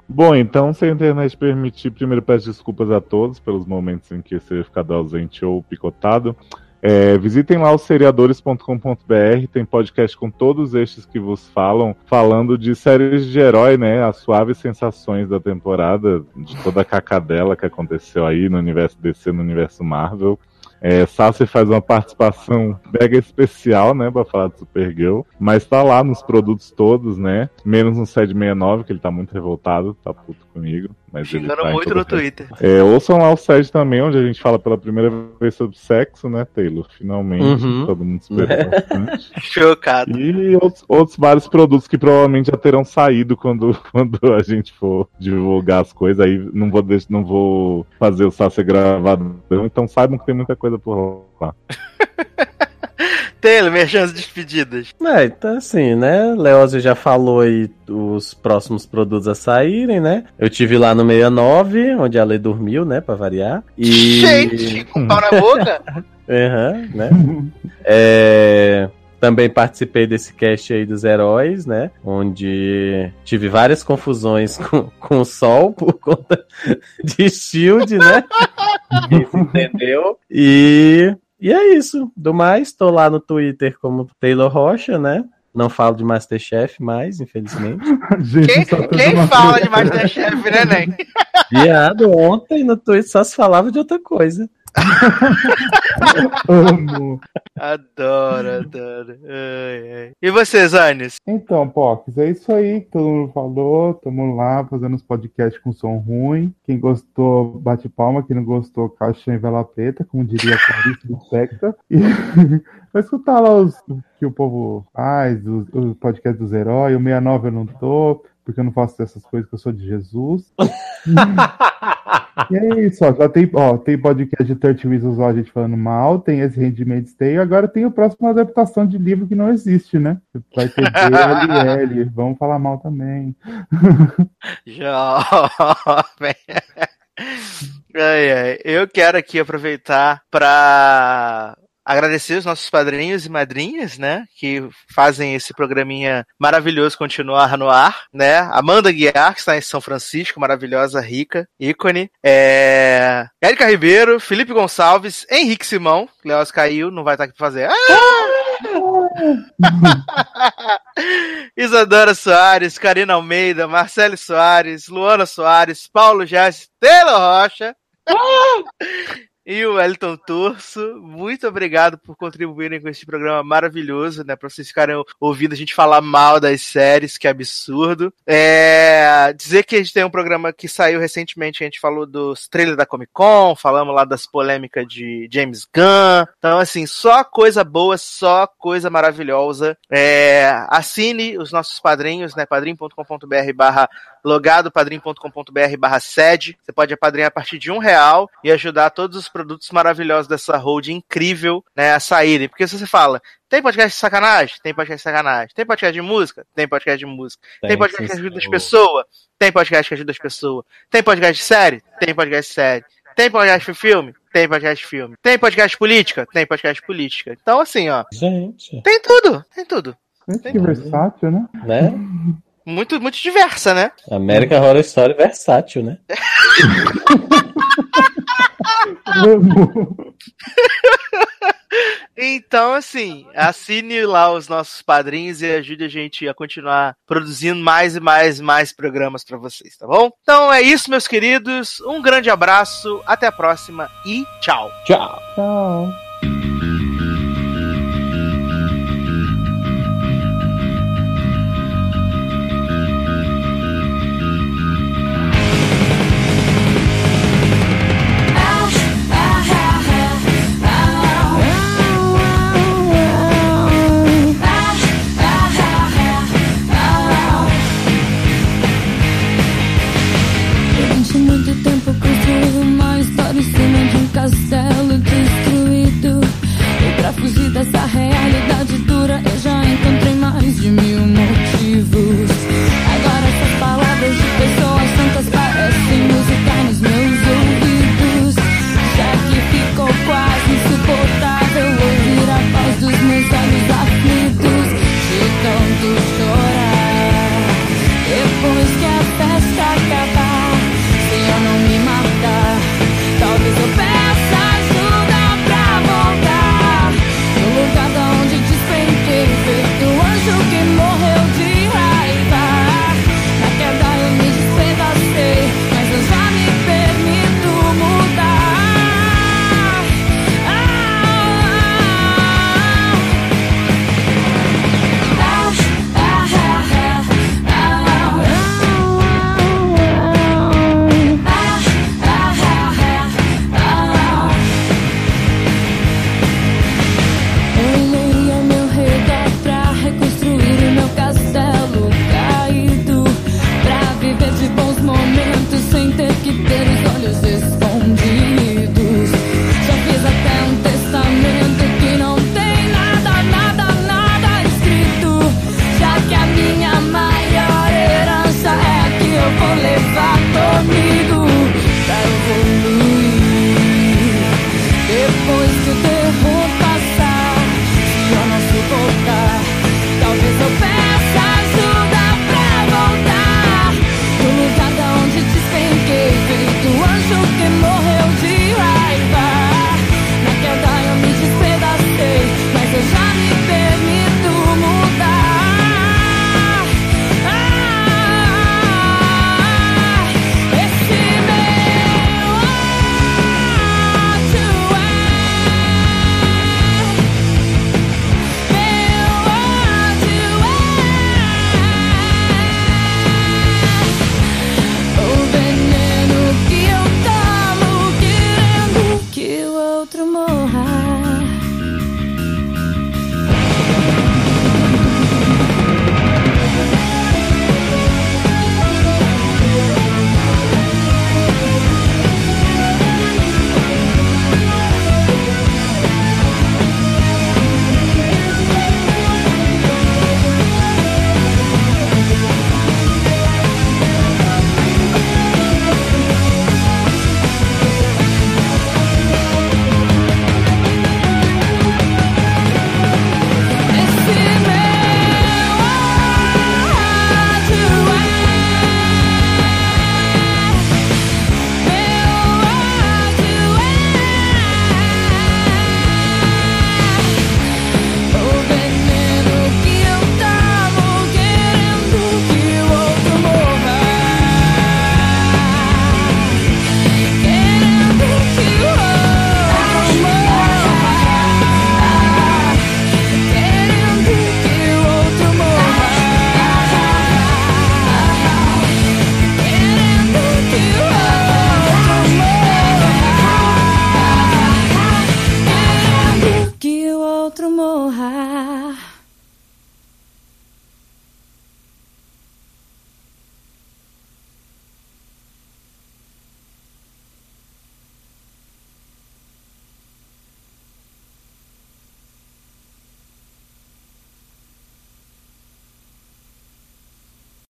Bom, então, se a internet permitir, primeiro peço desculpas a todos pelos momentos em que você ficado ausente ou picotado. É, visitem lá o seriadores.com.br, tem podcast com todos estes que vos falam, falando de séries de herói, né? As suaves sensações da temporada, de toda a cacadela que aconteceu aí no universo DC, no universo Marvel. É, Sassi faz uma participação mega especial, né, pra falar de Supergirl, mas tá lá nos produtos todos, né, menos no 769, que ele tá muito revoltado, tá puto comigo, mas ele Xingando tá muito no Twitter. é, ouçam lá o SED também, onde a gente fala pela primeira vez sobre sexo, né, Taylor? Finalmente, Uhum. todo mundo esperou bastante. Chocado. E outros, outros vários produtos que provavelmente já terão saído quando, quando a gente for divulgar as coisas. Aí não vou, não vou fazer o Sácia gravado. Então saibam que tem muita coisa por lá. Taylor, merchans e despedidas. É, então assim, né? Leózio já falou aí os próximos produtos a saírem, né? Eu tive lá no 69, onde a Lei dormiu, né? Pra variar. E... Gente, com pau na boca. Aham, né? É, Também participei desse cast aí dos heróis, né? Onde tive várias confusões com, com o Sol por conta de Shield, né? Entendeu. E, e é isso. Do mais, tô lá no Twitter como Taylor Rocha, né? Não falo de Masterchef mais, infelizmente. Gente, Quem, quem fala de Masterchef, né, Nen? Viado, ontem no Twitter só se falava de outra coisa. Amo. Adoro, adoro. Ai, ai. E você, Zanis? Então, Pox, é isso aí que todo mundo falou. Tamo lá fazendo os podcasts com som ruim. Quem gostou, bate palma. Quem não gostou, caixa em vela preta, como diria a Clarice Lispector. E vai escutar lá os, que o povo faz, o, o podcast dos heróis. O 69 eu não tô, porque eu não faço essas coisas que eu sou de Jesus. E é isso, ó. Já tem, ó, tem podcast de 30 Reasons Why a gente falando mal, tem esse Handmaid's Tale, agora tem o próximo adaptação de livro que não existe, né? Vai ter DLL, vamos falar mal também. Jovem. Ai, ai. Eu quero aqui aproveitar para agradecer os nossos padrinhos e madrinhas, né, que fazem esse programinha maravilhoso continuar no ar, né? Amanda Guiar, que está em São Francisco, maravilhosa, rica, ícone. É... Érica Ribeiro, Felipe Gonçalves, Henrique Simão, Leoz caiu, não vai estar aqui pra fazer. Ah! Isadora Soares, Karina Almeida, Marcele Soares, Luana Soares, Paulo Jazz, Taylor Rocha. E o Elton Turso, muito obrigado por contribuírem com esse programa maravilhoso, né? Pra vocês ficarem ouvindo a gente falar mal das séries, que absurdo. É... Dizer que a gente tem um programa que saiu recentemente, a gente falou dos trailers da Comic Con, falamos lá das polêmicas de James Gunn. Então, assim, só coisa boa, só coisa maravilhosa. É... Assine os nossos padrinhos, né? padrim.com.br barra logado padrim.com.br barra sede. Você pode apadrinhar a partir de um real e ajudar todos os produtos maravilhosos dessa hold incrível né, a saírem. Porque se você fala, tem podcast de sacanagem? Tem podcast de sacanagem. Tem podcast de música? Tem podcast de música. Tem, Tem, podcast que ajuda as pessoas? Tem podcast que ajuda as pessoas. Tem podcast de série? Tem podcast de série. Tem podcast de filme? Tem podcast de filme. Tem podcast de política? Tem podcast de política. Então, assim, ó. Gente. Tem tudo. Tem tudo. Que versátil, né? Né? Muito, muito diversa, né? American Horror Story versátil, né? Então, assim, assine lá os nossos padrinhos e ajude a gente a continuar produzindo mais e mais e mais programas pra vocês, tá bom? Então é isso, meus queridos. Um grande abraço, até a próxima e tchau. Tchau. Tchau.